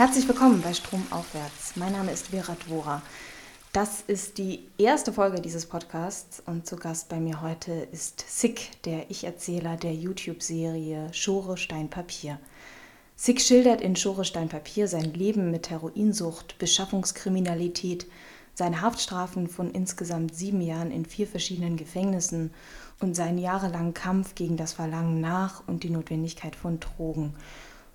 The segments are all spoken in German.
Herzlich willkommen bei Stromaufwärts. Mein Name ist Vera Dvora. Das ist die erste Folge dieses Podcasts und zu Gast bei mir heute ist Sick, der Ich-Erzähler der YouTube-Serie Schore Stein Papier. Sick schildert in Schore Stein Papier sein Leben mit Heroinsucht, Beschaffungskriminalität, seine Haftstrafen von insgesamt sieben Jahren in vier verschiedenen Gefängnissen und seinen jahrelangen Kampf gegen das Verlangen nach und die Notwendigkeit von Drogen.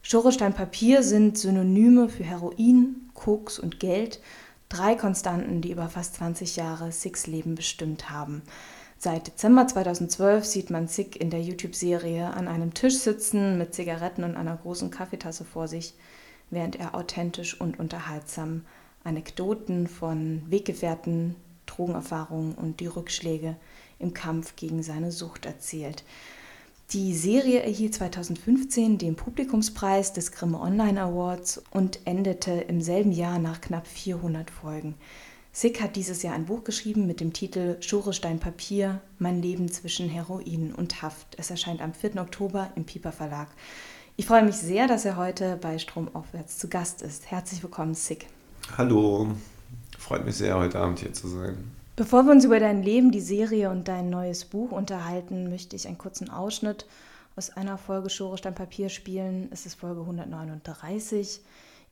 Schorestein Papier sind Synonyme für Heroin, Koks und Geld, drei Konstanten, die über fast 20 Jahre Six Leben bestimmt haben. Seit Dezember 2012 sieht man Sick in der YouTube-Serie an einem Tisch sitzen mit Zigaretten und einer großen Kaffeetasse vor sich, während er authentisch und unterhaltsam Anekdoten von Weggefährten, Drogenerfahrungen und die Rückschläge im Kampf gegen seine Sucht erzählt. Die Serie erhielt 2015 den Publikumspreis des Grimme Online Awards und endete im selben Jahr nach knapp 400 Folgen. Sick hat dieses Jahr ein Buch geschrieben mit dem Titel Schorestein Papier, mein Leben zwischen Heroin und Haft. Es erscheint am 4. Oktober im Piper Verlag. Ich freue mich sehr, dass er heute bei Stromaufwärts zu Gast ist. Herzlich willkommen, Sick. Hallo, freut mich sehr, heute Abend hier zu sein. Bevor wir uns über dein Leben, die Serie und dein neues Buch unterhalten, möchte ich einen kurzen Ausschnitt aus einer Folge Schore Stein Papier spielen. Es ist Folge 139.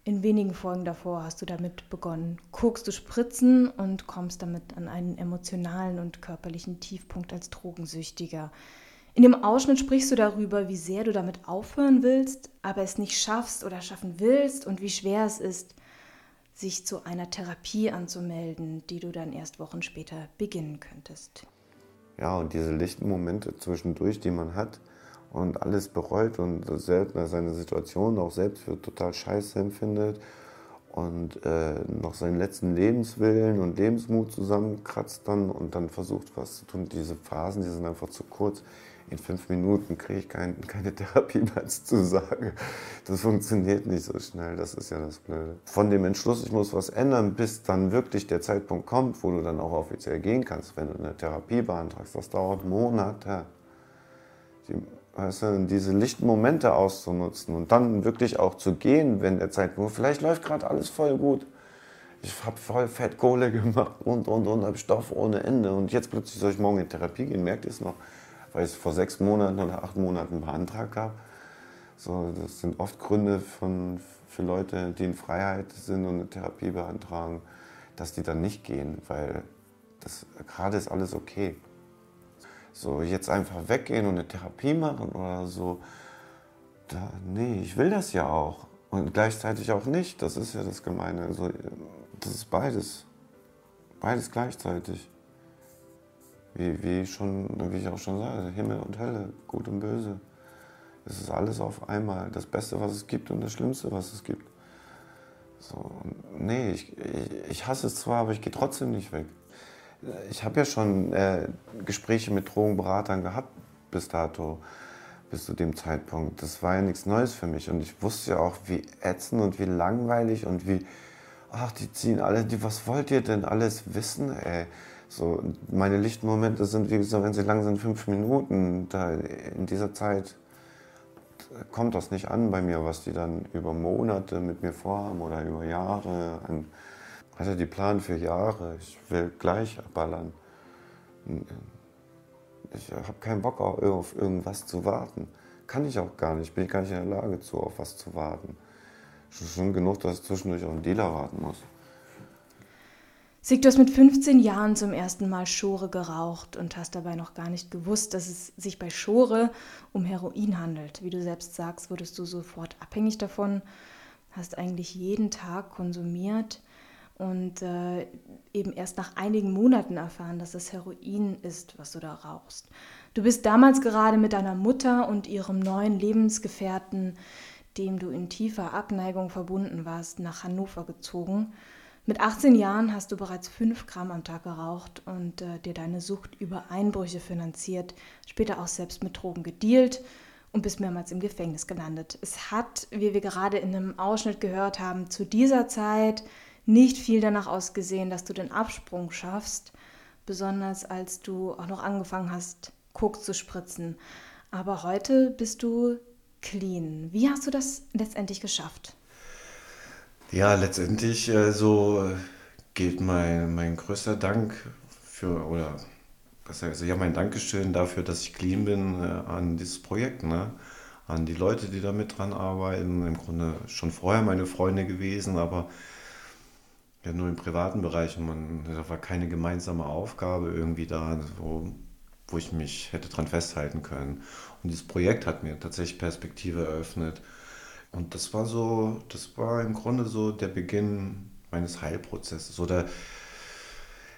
In wenigen Folgen davor hast du damit begonnen, Koks zu spritzen und kommst damit an einen emotionalen und körperlichen Tiefpunkt als Drogensüchtiger. In dem Ausschnitt sprichst du darüber, wie sehr du damit aufhören willst, aber es nicht schaffst oder schaffen willst und wie schwer es ist, sich zu einer Therapie anzumelden, die du dann erst Wochen später beginnen könntest. Ja, und diese lichten Momente zwischendurch, die man hat und alles bereut und selbst seine Situation auch selbst für total scheiße empfindet und äh, noch seinen letzten Lebenswillen und Lebensmut zusammenkratzt dann und dann versucht was zu tun. Diese Phasen, die sind einfach zu kurz in fünf Minuten kriege ich kein, keine Therapieplatzzusage. Das funktioniert nicht so schnell, das ist ja das Blöde. Von dem Entschluss, ich muss was ändern, bis dann wirklich der Zeitpunkt kommt, wo du dann auch offiziell gehen kannst, wenn du eine Therapie beantragst, das dauert Monate. Die, weißt du, diese lichten Momente auszunutzen und dann wirklich auch zu gehen, wenn der Zeitpunkt, vielleicht läuft gerade alles voll gut. Ich habe voll Fett Kohle gemacht und, und, und, habe Stoff ohne Ende. Und jetzt plötzlich soll ich morgen in Therapie gehen, merkt ihr es noch? Weil ich es vor sechs Monaten oder acht Monaten beantragt habe. So, das sind oft Gründe von, für Leute, die in Freiheit sind und eine Therapie beantragen, dass die dann nicht gehen, weil das gerade ist alles okay. So, jetzt einfach weggehen und eine Therapie machen oder so, da, nee, ich will das ja auch. Und gleichzeitig auch nicht, das ist ja das Gemeine. Also, das ist beides. Beides gleichzeitig wie, wie, schon, wie ich auch schon sage, Himmel und Hölle, Gut und Böse. Es ist alles auf einmal. Das Beste, was es gibt und das Schlimmste, was es gibt. So, nee, ich, ich, ich hasse es zwar, aber ich gehe trotzdem nicht weg. Ich habe ja schon äh, Gespräche mit Drogenberatern gehabt bis dato, bis zu dem Zeitpunkt. Das war ja nichts Neues für mich und ich wusste ja auch, wie ätzend und wie langweilig und wie, ach, die ziehen alle, die, was wollt ihr denn alles wissen, ey? So, meine lichten Momente sind, wie gesagt, wenn sie lang sind, fünf Minuten. Da, in dieser Zeit kommt das nicht an bei mir, was die dann über Monate mit mir vorhaben oder über Jahre. Also die planen für Jahre. Ich will gleich ballern. Ich habe keinen Bock auf irgendwas zu warten. Kann ich auch gar nicht. Bin ich gar nicht in der Lage zu, auf was zu warten. Schon genug, dass ich zwischendurch auf einen Dealer warten muss. Sig, du hast mit 15 Jahren zum ersten Mal Schore geraucht und hast dabei noch gar nicht gewusst, dass es sich bei Schore um Heroin handelt. Wie du selbst sagst, wurdest du sofort abhängig davon, hast eigentlich jeden Tag konsumiert und äh, eben erst nach einigen Monaten erfahren, dass es Heroin ist, was du da rauchst. Du bist damals gerade mit deiner Mutter und ihrem neuen Lebensgefährten, dem du in tiefer Abneigung verbunden warst, nach Hannover gezogen mit 18 Jahren hast du bereits 5 Gramm am Tag geraucht und äh, dir deine Sucht über Einbrüche finanziert, später auch selbst mit Drogen gedealt und bist mehrmals im Gefängnis gelandet. Es hat, wie wir gerade in einem Ausschnitt gehört haben, zu dieser Zeit nicht viel danach ausgesehen, dass du den Absprung schaffst, besonders als du auch noch angefangen hast, Koks zu spritzen. Aber heute bist du clean. Wie hast du das letztendlich geschafft? Ja, letztendlich äh, so äh, geht mein, mein größter Dank für, oder was heißt, ja, mein Dankeschön dafür, dass ich clean bin, äh, an dieses Projekt, ne? An die Leute, die da mit dran arbeiten. Im Grunde schon vorher meine Freunde gewesen, aber ja nur im privaten Bereich. Und man, da war keine gemeinsame Aufgabe irgendwie da, wo, wo ich mich hätte dran festhalten können. Und dieses Projekt hat mir tatsächlich Perspektive eröffnet. Und das war so, das war im Grunde so der Beginn meines Heilprozesses oder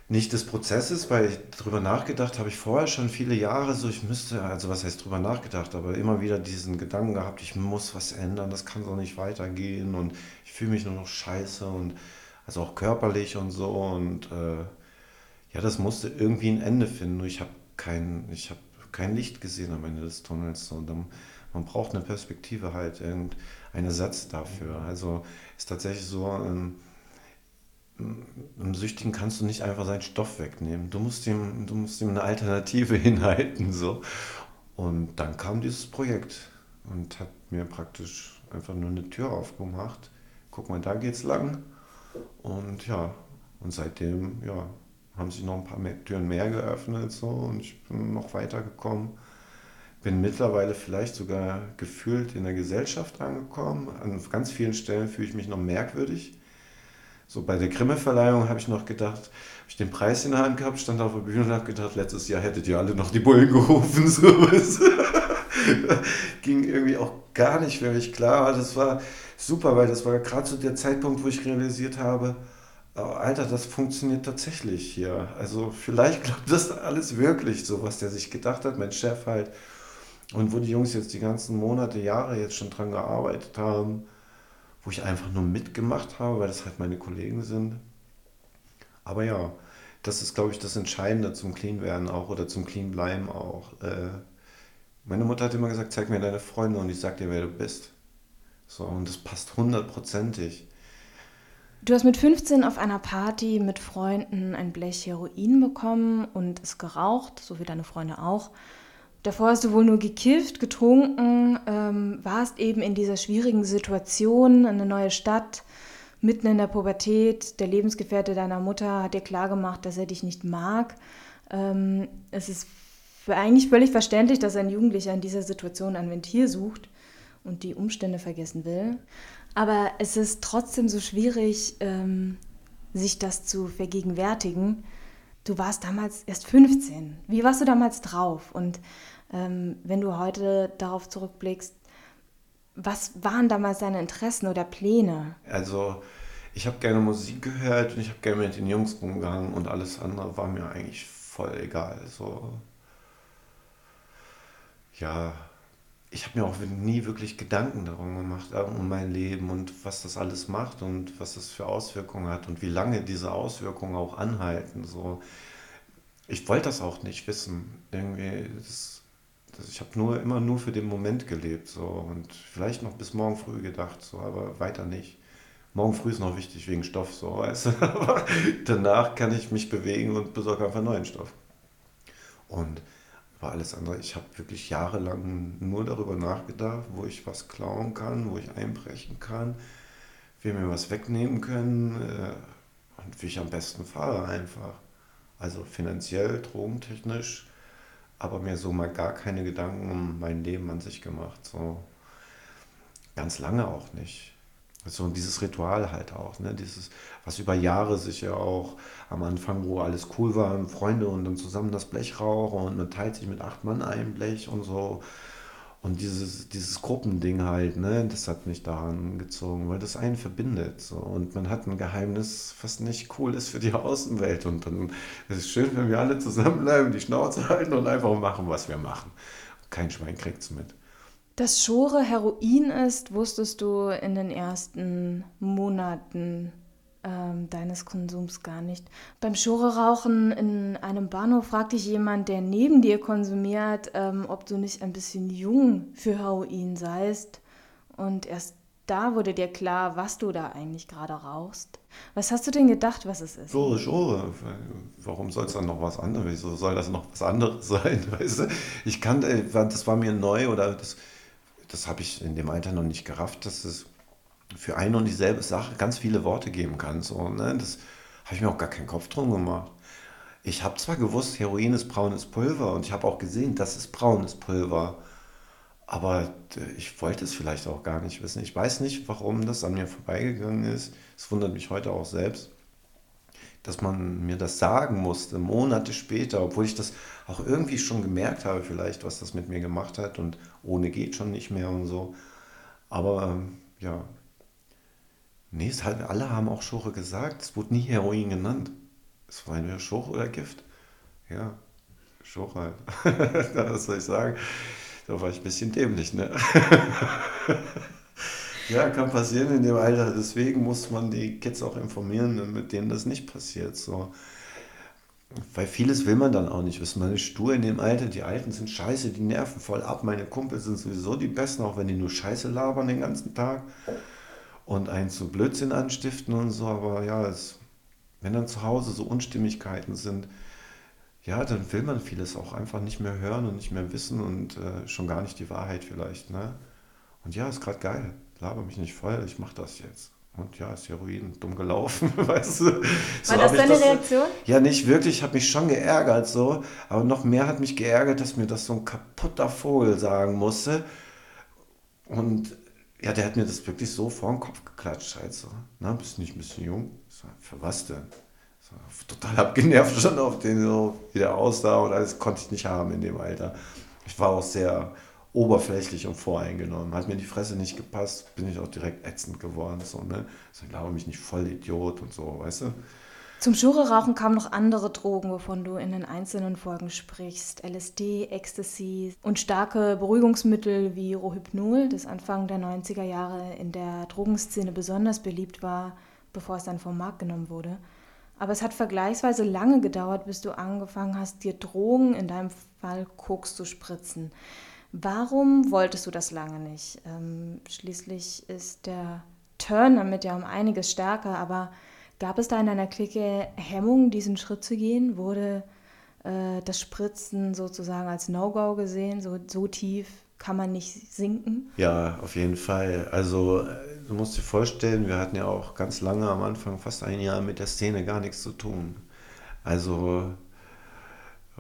nicht des Prozesses, weil ich darüber nachgedacht habe ich vorher schon viele Jahre so, ich müsste, also was heißt drüber nachgedacht, aber immer wieder diesen Gedanken gehabt, ich muss was ändern, das kann so nicht weitergehen und ich fühle mich nur noch scheiße und also auch körperlich und so und äh, ja, das musste irgendwie ein Ende finden. Nur ich habe kein, ich habe kein Licht gesehen am Ende des Tunnels. Und man braucht eine Perspektive halt, irgendeinen Ersatz dafür. Also ist tatsächlich so, ähm, einem Süchtigen kannst du nicht einfach seinen Stoff wegnehmen. Du musst ihm, du musst ihm eine Alternative hinhalten. So. Und dann kam dieses Projekt und hat mir praktisch einfach nur eine Tür aufgemacht. Guck mal, da geht's lang. Und ja, und seitdem ja, haben sich noch ein paar mehr, Türen mehr geöffnet so, und ich bin noch weitergekommen. Bin mittlerweile vielleicht sogar gefühlt in der Gesellschaft angekommen. An ganz vielen Stellen fühle ich mich noch merkwürdig. So bei der Grimme-Verleihung habe ich noch gedacht, habe ich den Preis in der Hand gehabt, stand auf der Bühne und habe gedacht, letztes Jahr hättet ihr alle noch die Bullen gerufen. So. Ging irgendwie auch gar nicht für mich klar. Das war super, weil das war gerade so der Zeitpunkt, wo ich realisiert habe, oh, Alter, das funktioniert tatsächlich hier. Also vielleicht glaubt das alles wirklich, so was der sich gedacht hat, mein Chef halt. Und wo die Jungs jetzt die ganzen Monate, Jahre jetzt schon dran gearbeitet haben, wo ich einfach nur mitgemacht habe, weil das halt meine Kollegen sind. Aber ja, das ist, glaube ich, das Entscheidende zum Clean werden auch oder zum Clean bleiben auch. Äh, meine Mutter hat immer gesagt, zeig mir deine Freunde und ich sag dir, wer du bist. So, und das passt hundertprozentig. Du hast mit 15 auf einer Party mit Freunden ein Blech Heroin bekommen und es geraucht, so wie deine Freunde auch. Davor hast du wohl nur gekifft, getrunken, ähm, warst eben in dieser schwierigen Situation, eine neue Stadt, mitten in der Pubertät. Der Lebensgefährte deiner Mutter hat dir klargemacht, dass er dich nicht mag. Ähm, es ist eigentlich völlig verständlich, dass ein Jugendlicher in dieser Situation ein Ventil sucht und die Umstände vergessen will. Aber es ist trotzdem so schwierig, ähm, sich das zu vergegenwärtigen. Du warst damals erst 15. Wie warst du damals drauf? Und wenn du heute darauf zurückblickst, was waren damals deine Interessen oder Pläne? Also ich habe gerne Musik gehört und ich habe gerne mit den Jungs umgegangen und alles andere war mir eigentlich voll egal. So ja, ich habe mir auch nie wirklich Gedanken darum gemacht, um mein Leben und was das alles macht und was das für Auswirkungen hat und wie lange diese Auswirkungen auch anhalten. So. Ich wollte das auch nicht wissen. Irgendwie, das, ich habe nur immer nur für den Moment gelebt so, und vielleicht noch bis morgen früh gedacht, so, aber weiter nicht. Morgen früh ist noch wichtig wegen Stoff, so, weißt du? aber danach kann ich mich bewegen und besorge einfach neuen Stoff. Und war alles andere. Ich habe wirklich jahrelang nur darüber nachgedacht, wo ich was klauen kann, wo ich einbrechen kann, wie mir was wegnehmen können äh, und wie ich am besten fahre einfach. Also finanziell, drogentechnisch, aber mir so mal gar keine Gedanken um mein Leben an sich gemacht. So ganz lange auch nicht so dieses Ritual halt auch, ne? Dieses, was über Jahre sich ja auch am Anfang, wo alles cool war, Freunde und dann zusammen das Blech rauchen und man teilt sich mit acht Mann ein Blech und so. Und dieses, dieses Gruppending halt, ne, das hat mich daran gezogen, weil das einen verbindet. So. Und man hat ein Geheimnis, was nicht cool ist für die Außenwelt. Und dann ist es schön, wenn wir alle zusammenbleiben, die Schnauze halten und einfach machen, was wir machen. Kein Schwein kriegt es mit. Dass Schore Heroin ist, wusstest du in den ersten Monaten ähm, deines Konsums gar nicht. Beim Schore-Rauchen in einem Bahnhof fragt dich jemand, der neben dir konsumiert, ähm, ob du nicht ein bisschen jung für Heroin seist. Und erst da wurde dir klar, was du da eigentlich gerade rauchst. Was hast du denn gedacht, was es ist? Schore, Schore. Warum soll es dann noch was anderes? Wieso soll das noch was anderes sein? Weißt du? Ich kannte, das war mir neu oder das das habe ich in dem Alter noch nicht gerafft, dass es für eine und dieselbe Sache ganz viele Worte geben kann. So, ne? Das habe ich mir auch gar keinen Kopf drum gemacht. Ich habe zwar gewusst, Heroin ist braunes Pulver und ich habe auch gesehen, das ist braunes Pulver. Aber äh, ich wollte es vielleicht auch gar nicht wissen. Ich weiß nicht, warum das an mir vorbeigegangen ist. Es wundert mich heute auch selbst, dass man mir das sagen musste, Monate später, obwohl ich das auch irgendwie schon gemerkt habe, vielleicht, was das mit mir gemacht hat. Und ohne geht schon nicht mehr und so. Aber ähm, ja, nee, es halt, alle haben auch Schore gesagt. Es wurde nie Heroin genannt. Es war entweder Schore oder Gift. Ja, Schore halt. was soll ich sagen? Da war ich ein bisschen dämlich, ne? ja, kann passieren in dem Alter. Deswegen muss man die Kids auch informieren, mit denen das nicht passiert. So. Weil vieles will man dann auch nicht wissen. Man ist stur in dem Alter, die Alten sind scheiße, die nerven voll ab. Meine Kumpels sind sowieso die Besten, auch wenn die nur Scheiße labern den ganzen Tag und einen zu Blödsinn anstiften und so. Aber ja, es, wenn dann zu Hause so Unstimmigkeiten sind, ja, dann will man vieles auch einfach nicht mehr hören und nicht mehr wissen und äh, schon gar nicht die Wahrheit vielleicht. Ne? Und ja, ist gerade geil. Laber mich nicht voll, ich mache das jetzt. Und ja, ist Heroin dumm gelaufen, weißt du. So War das deine das, Reaktion? Ja, nicht wirklich, habe mich schon geärgert so, aber noch mehr hat mich geärgert, dass mir das so ein kaputter Vogel sagen musste. Und ja, der hat mir das wirklich so vor den Kopf geklatscht, halt so. Na, bist nicht ein bisschen jung? So, für was denn? total abgenervt schon auf den, so wie der aussah und alles konnte ich nicht haben in dem Alter. Ich war auch sehr oberflächlich und voreingenommen. Hat mir die Fresse nicht gepasst, bin ich auch direkt ätzend geworden. So, ne? So, ich glaube mich nicht voll Idiot und so, weißt du? Zum Schure-Rauchen kamen noch andere Drogen, wovon du in den einzelnen Folgen sprichst. LSD, Ecstasy und starke Beruhigungsmittel wie Rohypnol, das Anfang der 90er Jahre in der Drogenszene besonders beliebt war, bevor es dann vom Markt genommen wurde. Aber es hat vergleichsweise lange gedauert, bis du angefangen hast, dir Drogen, in deinem Fall Koks, zu spritzen. Warum wolltest du das lange nicht? Ähm, schließlich ist der Turn damit ja um einiges stärker, aber gab es da in deiner Clique Hemmung, diesen Schritt zu gehen? Wurde äh, das Spritzen sozusagen als No-Go gesehen? So, so tief kann man nicht sinken? Ja, auf jeden Fall. Also du musst dir vorstellen, wir hatten ja auch ganz lange am Anfang, fast ein Jahr mit der Szene gar nichts zu tun. Also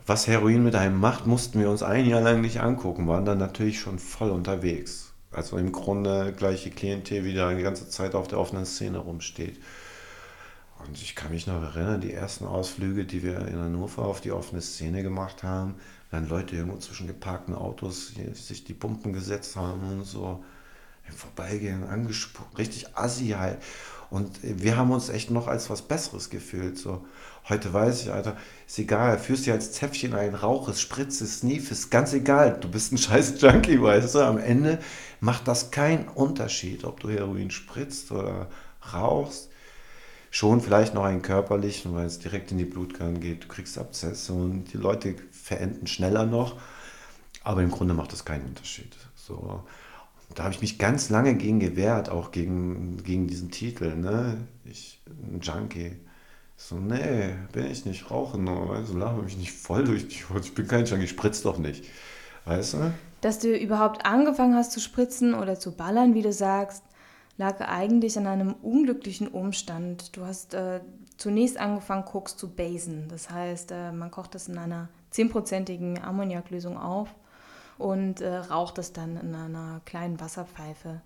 was Heroin mit einem macht, mussten wir uns ein Jahr lang nicht angucken, waren dann natürlich schon voll unterwegs. Also im Grunde gleiche Klientel, wie da die ganze Zeit auf der offenen Szene rumsteht. Und ich kann mich noch erinnern, die ersten Ausflüge, die wir in Hannover auf die offene Szene gemacht haben, dann Leute irgendwo zwischen geparkten Autos sich die Pumpen gesetzt haben und so im Vorbeigehen angesprochen, richtig assi halt. Und wir haben uns echt noch als was Besseres gefühlt. So. Heute weiß ich, Alter, ist egal, führst dir als Zäpfchen ein, Rauch, es spritzt, es sneef, ist ganz egal. Du bist ein scheiß Junkie, weißt du. Am Ende macht das keinen Unterschied, ob du Heroin spritzt oder rauchst. Schon vielleicht noch einen körperlichen, weil es direkt in die Blutgang geht. Du kriegst Abzesse und die Leute verenden schneller noch. Aber im Grunde macht das keinen Unterschied. So da habe ich mich ganz lange gegen gewehrt, auch gegen, gegen diesen Titel, ne? Ich, ein Junkie. So, nee, bin ich nicht, rauchen nur, weißt du, lache mich nicht voll durch die Ich bin kein Junkie, ich spritz doch nicht. Weißt du? Dass du überhaupt angefangen hast zu spritzen oder zu ballern, wie du sagst, lag eigentlich an einem unglücklichen Umstand. Du hast äh, zunächst angefangen, Koks zu basen. Das heißt, äh, man kocht das in einer 10%igen Ammoniaklösung auf und äh, raucht es dann in einer kleinen Wasserpfeife.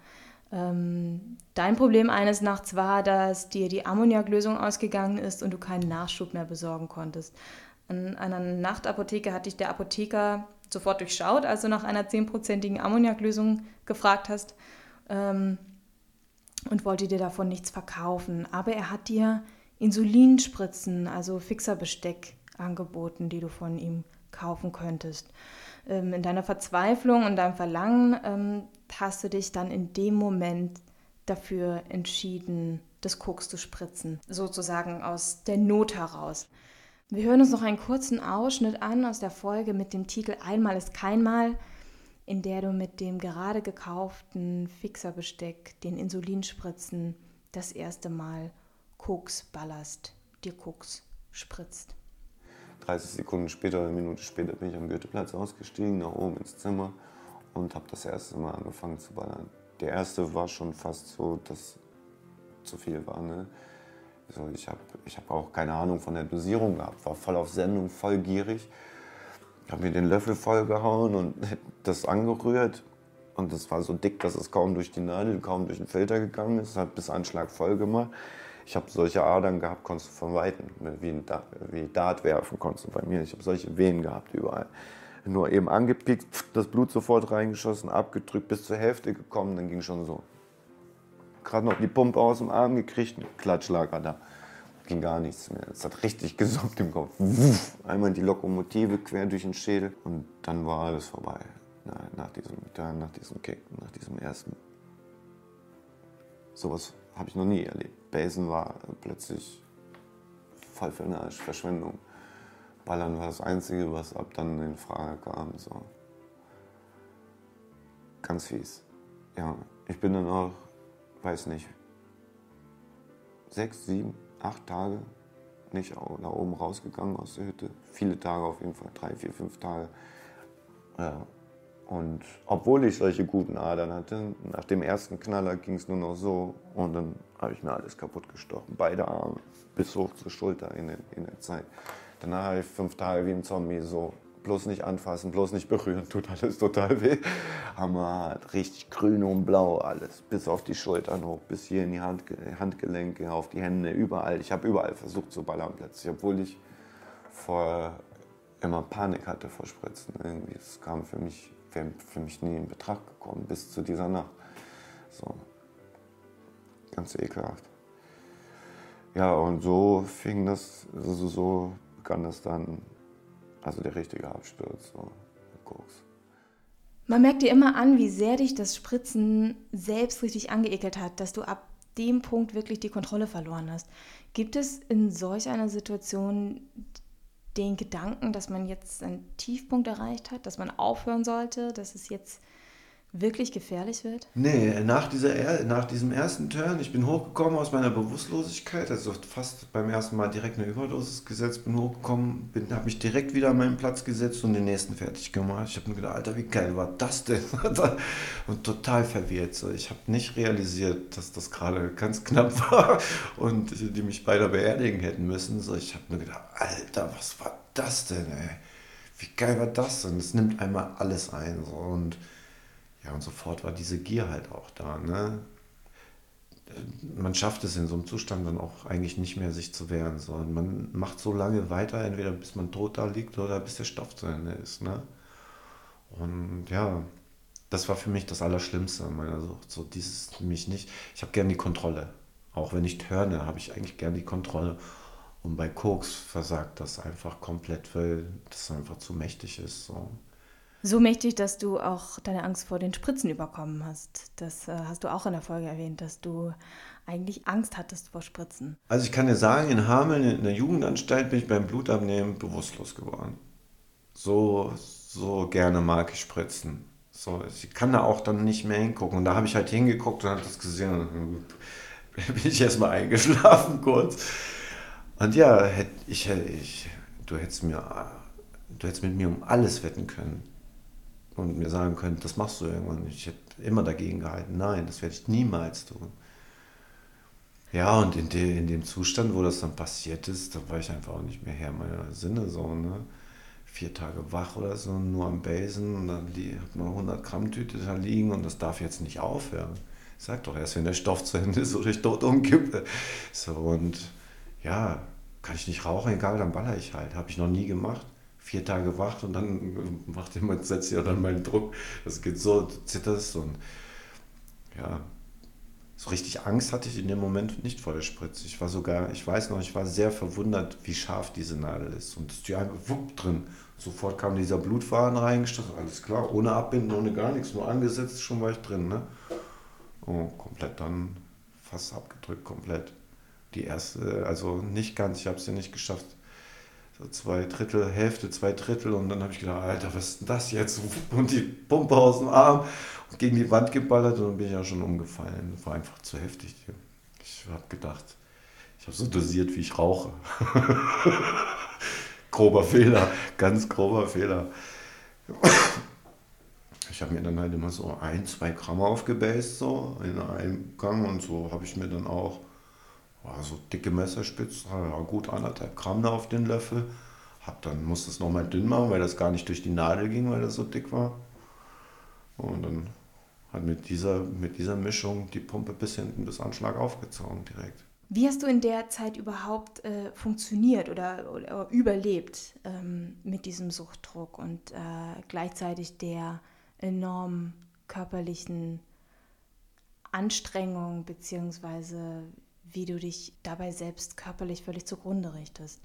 Ähm, dein Problem eines Nachts war, dass dir die Ammoniaklösung ausgegangen ist und du keinen Nachschub mehr besorgen konntest. An einer Nachtapotheke hat dich der Apotheker sofort durchschaut, als du nach einer 10%igen Ammoniaklösung gefragt hast ähm, und wollte dir davon nichts verkaufen. Aber er hat dir Insulinspritzen, also Fixerbesteck angeboten, die du von ihm kaufen könntest ähm, in deiner Verzweiflung und deinem Verlangen ähm, hast du dich dann in dem Moment dafür entschieden, das Koks zu spritzen, sozusagen aus der Not heraus. Wir hören uns noch einen kurzen Ausschnitt an aus der Folge mit dem Titel Einmal ist kein Mal, in der du mit dem gerade gekauften Fixerbesteck, den Insulinspritzen, das erste Mal Koks ballerst, dir Koks spritzt. 30 Sekunden später, eine Minute später bin ich am Goetheplatz ausgestiegen, nach oben ins Zimmer und habe das erste Mal angefangen zu ballern. der erste war schon fast so, dass zu viel war. Ne? Also ich habe ich hab auch keine Ahnung von der Dosierung gehabt, war voll auf Sendung, voll gierig. Ich habe mir den Löffel voll gehauen und das angerührt. Und das war so dick, dass es kaum durch die Nadel, kaum durch den Filter gegangen ist. Es hat bis Anschlag voll gemacht. Ich habe solche Adern gehabt, konntest du von Weitem, wie, ein Dart, wie Dart werfen konntest du bei mir. Ich habe solche Venen gehabt überall. Nur eben angepickt, das Blut sofort reingeschossen, abgedrückt, bis zur Hälfte gekommen, dann ging schon so. Gerade noch die Pumpe aus dem Arm gekriegt, Klatschlager da. Ging gar nichts mehr. Es hat richtig gesummt im Kopf. Einmal die Lokomotive quer durch den Schädel und dann war alles vorbei. Nach diesem, nach diesem Kick, nach diesem ersten. Sowas habe ich noch nie erlebt. Basen war plötzlich voll für eine Verschwendung. Ballern war das Einzige, was ab dann in Frage kam. So. Ganz fies. Ja, ich bin dann auch, weiß nicht, sechs, sieben, acht Tage nicht da oben rausgegangen aus der Hütte. Viele Tage auf jeden Fall, drei, vier, fünf Tage. Ja, und obwohl ich solche guten Adern hatte, nach dem ersten Knaller ging es nur noch so und dann habe ich mir alles kaputt gestochen. Beide Arme bis hoch zur Schulter in in der Zeit. Danach habe ich fünf Tage wie ein Zombie so. Bloß nicht anfassen, bloß nicht berühren, tut alles total weh. Hammer, richtig grün und blau alles, bis auf die Schultern hoch, bis hier in die Hand, Handgelenke, auf die Hände, überall. Ich habe überall versucht zu ballern plötzlich, obwohl ich vor immer Panik hatte vor Spritzen. Irgendwie, es kam für mich wäre für mich nie in Betracht gekommen bis zu dieser Nacht. So. Ganz ekelhaft. Ja, und so fing das, also so begann das dann, also der richtige Absturz, so, Koks. Man merkt dir immer an, wie sehr dich das Spritzen selbst richtig angeekelt hat, dass du ab dem Punkt wirklich die Kontrolle verloren hast. Gibt es in solch einer Situation den Gedanken, dass man jetzt einen Tiefpunkt erreicht hat, dass man aufhören sollte, dass es jetzt wirklich gefährlich wird? Nee, nach, dieser, nach diesem ersten Turn, ich bin hochgekommen aus meiner Bewusstlosigkeit, also fast beim ersten Mal direkt eine Überdosis gesetzt, bin hochgekommen, habe mich direkt wieder an meinen Platz gesetzt und den nächsten fertig gemacht. Ich habe mir gedacht, Alter, wie geil war das denn? und total verwirrt. So. Ich habe nicht realisiert, dass das gerade ganz knapp war und die mich beide beerdigen hätten müssen. So, ich habe mir gedacht, Alter, was war das denn, ey? Wie geil war das denn? Es nimmt einmal alles ein. So. Und ja, und sofort war diese Gier halt auch da. Ne? Man schafft es in so einem Zustand dann auch eigentlich nicht mehr, sich zu wehren. sondern man macht so lange weiter, entweder bis man tot da liegt oder bis der Stoff zu Ende ist. Ne? Und ja, das war für mich das Allerschlimmste an meiner Sucht. So dieses mich nicht. Ich habe gerne die Kontrolle. Auch wenn ich turne, habe ich eigentlich gerne die Kontrolle. Und bei Koks versagt das einfach komplett, weil das einfach zu mächtig ist. So. So mächtig, dass du auch deine Angst vor den Spritzen überkommen hast. Das äh, hast du auch in der Folge erwähnt, dass du eigentlich Angst hattest vor Spritzen. Also ich kann dir sagen, in Hameln in der Jugendanstalt bin ich beim Blutabnehmen bewusstlos geworden. So, so gerne mag ich Spritzen. So, ich kann da auch dann nicht mehr hingucken. Und da habe ich halt hingeguckt und habe das gesehen. Und dann bin ich erstmal eingeschlafen kurz. Und ja, ich, ich, du, hättest mir, du hättest mit mir um alles wetten können und mir sagen können, das machst du irgendwann. Ich hätte immer dagegen gehalten, nein, das werde ich niemals tun. Ja, und in, de, in dem Zustand, wo das dann passiert ist, da war ich einfach auch nicht mehr Herr meiner Sinne. So, ne? Vier Tage wach oder so, nur am Basen und dann hat man 100 Gramm Tüte da liegen und das darf jetzt nicht aufhören. Sag doch erst, wenn der Stoff zu Ende ist oder ich tot umkippe. So, und ja, kann ich nicht rauchen, egal, dann baller ich halt. Habe ich noch nie gemacht vier Tage wach und dann macht jemand, setzt ja dann meinen Druck. Das geht so, du zitterst und ja, so richtig Angst hatte ich in dem Moment nicht vor der Spritze. Ich war sogar, ich weiß noch, ich war sehr verwundert, wie scharf diese Nadel ist. Und die einfach wupp drin. Sofort kam dieser Blutfaden reingestoßen, alles klar, ohne Abbinden, ohne gar nichts, nur angesetzt, schon war ich drin. Ne? Oh, komplett dann fast abgedrückt, komplett. Die erste, also nicht ganz, ich habe es ja nicht geschafft, so zwei Drittel, Hälfte, zwei Drittel und dann habe ich gedacht, Alter, was ist denn das jetzt? Und die Pumpe aus dem Arm und gegen die Wand geballert und dann bin ich ja schon umgefallen. War einfach zu heftig. Ich habe gedacht, ich habe so dosiert, wie ich rauche. grober Fehler, ganz grober Fehler. Ich habe mir dann halt immer so ein, zwei Gramm aufgebased, so in einem Gang und so habe ich mir dann auch oh, so dicke Messerspitzen, ja, gut anderthalb Gramm da auf den Löffel. Hab dann musste es nochmal dünn machen, weil das gar nicht durch die Nadel ging, weil das so dick war. Und dann hat mit dieser, mit dieser Mischung die Pumpe bis hinten bis Anschlag aufgezogen direkt. Wie hast du in der Zeit überhaupt äh, funktioniert oder, oder überlebt ähm, mit diesem Suchtdruck und äh, gleichzeitig der enormen körperlichen Anstrengung, beziehungsweise wie du dich dabei selbst körperlich völlig zugrunde richtest?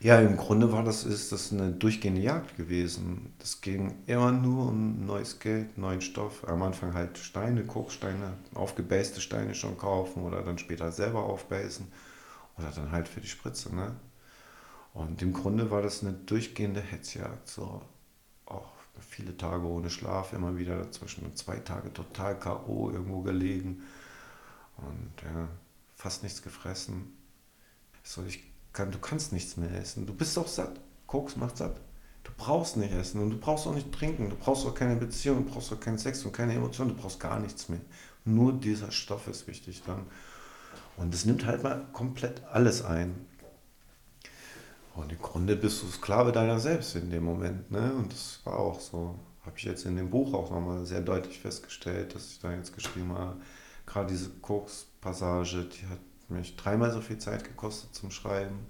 Ja, im Grunde war das, ist das eine durchgehende Jagd gewesen. Das ging immer nur um neues Geld, neuen Stoff. Am Anfang halt Steine, Kochsteine, aufgebäste Steine schon kaufen oder dann später selber aufbäsen. Oder dann halt für die Spritze. Ne? Und im Grunde war das eine durchgehende Hetzjagd. So auch viele Tage ohne Schlaf, immer wieder dazwischen zwei Tage total K.O. irgendwo gelegen. Und ja, fast nichts gefressen. So, ich kann, du kannst nichts mehr essen. Du bist auch satt. Koks macht satt. Du brauchst nicht essen und du brauchst auch nicht trinken. Du brauchst auch keine Beziehung, du brauchst auch keinen Sex und keine Emotionen. Du brauchst gar nichts mehr. Nur dieser Stoff ist wichtig dann. Und es nimmt halt mal komplett alles ein. Und im Grunde bist du Sklave deiner selbst in dem Moment. Ne? Und das war auch so. Habe ich jetzt in dem Buch auch nochmal sehr deutlich festgestellt, dass ich da jetzt geschrieben habe. Gerade diese Koks-Passage, die hat mich dreimal so viel Zeit gekostet zum Schreiben,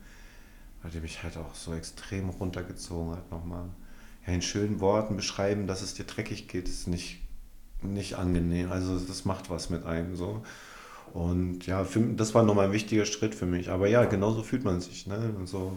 weil die mich halt auch so extrem runtergezogen hat nochmal. Ja, in schönen Worten beschreiben, dass es dir dreckig geht, ist nicht, nicht angenehm. Also das macht was mit einem so. Und ja, für, das war nochmal ein wichtiger Schritt für mich. Aber ja, genauso fühlt man sich. Ne? Und so,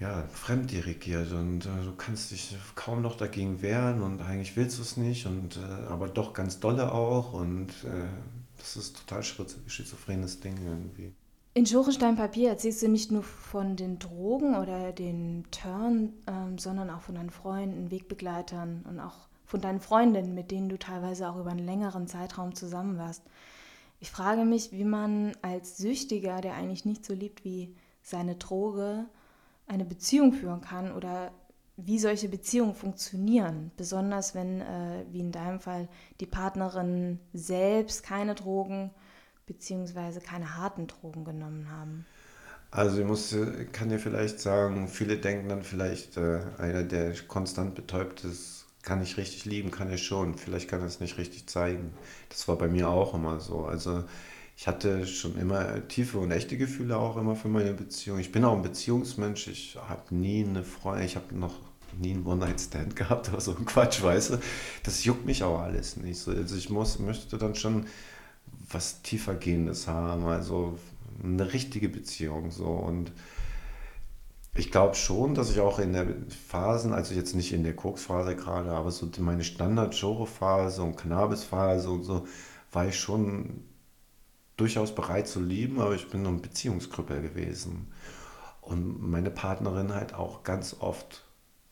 ja, fremddirigiert und äh, du kannst dich kaum noch dagegen wehren und eigentlich willst du es nicht und äh, aber doch ganz dolle auch und äh, das ist total schizophrenes Ding irgendwie. In Schorenstein Papier erzählst du nicht nur von den Drogen oder den Turn, ähm, sondern auch von deinen Freunden, Wegbegleitern und auch von deinen Freundinnen, mit denen du teilweise auch über einen längeren Zeitraum zusammen warst. Ich frage mich, wie man als Süchtiger, der eigentlich nicht so liebt wie seine Droge, eine Beziehung führen kann oder wie solche Beziehungen funktionieren, besonders wenn, äh, wie in deinem Fall, die Partnerin selbst keine Drogen bzw. keine harten Drogen genommen haben. Also ich muss, kann dir vielleicht sagen, viele denken dann vielleicht, äh, einer, der konstant betäubt ist, kann ich richtig lieben, kann er schon. Vielleicht kann er es nicht richtig zeigen. Das war bei mir auch immer so. Also ich hatte schon immer tiefe und echte Gefühle auch immer für meine Beziehung. Ich bin auch ein Beziehungsmensch. Ich habe nie eine Freundin, ich habe noch nie einen One-Night-Stand gehabt oder so ein Quatsch, weißt du. Das juckt mich auch alles nicht so. Also ich muss, möchte dann schon was tiefergehendes haben, also eine richtige Beziehung so und ich glaube schon, dass ich auch in der Phasen, also jetzt nicht in der Koksphase gerade, aber so meine Standard-Genre-Phase und Cannabis-Phase und so, war ich schon durchaus bereit zu lieben, aber ich bin ein Beziehungskrüppel gewesen. Und meine Partnerin halt auch ganz oft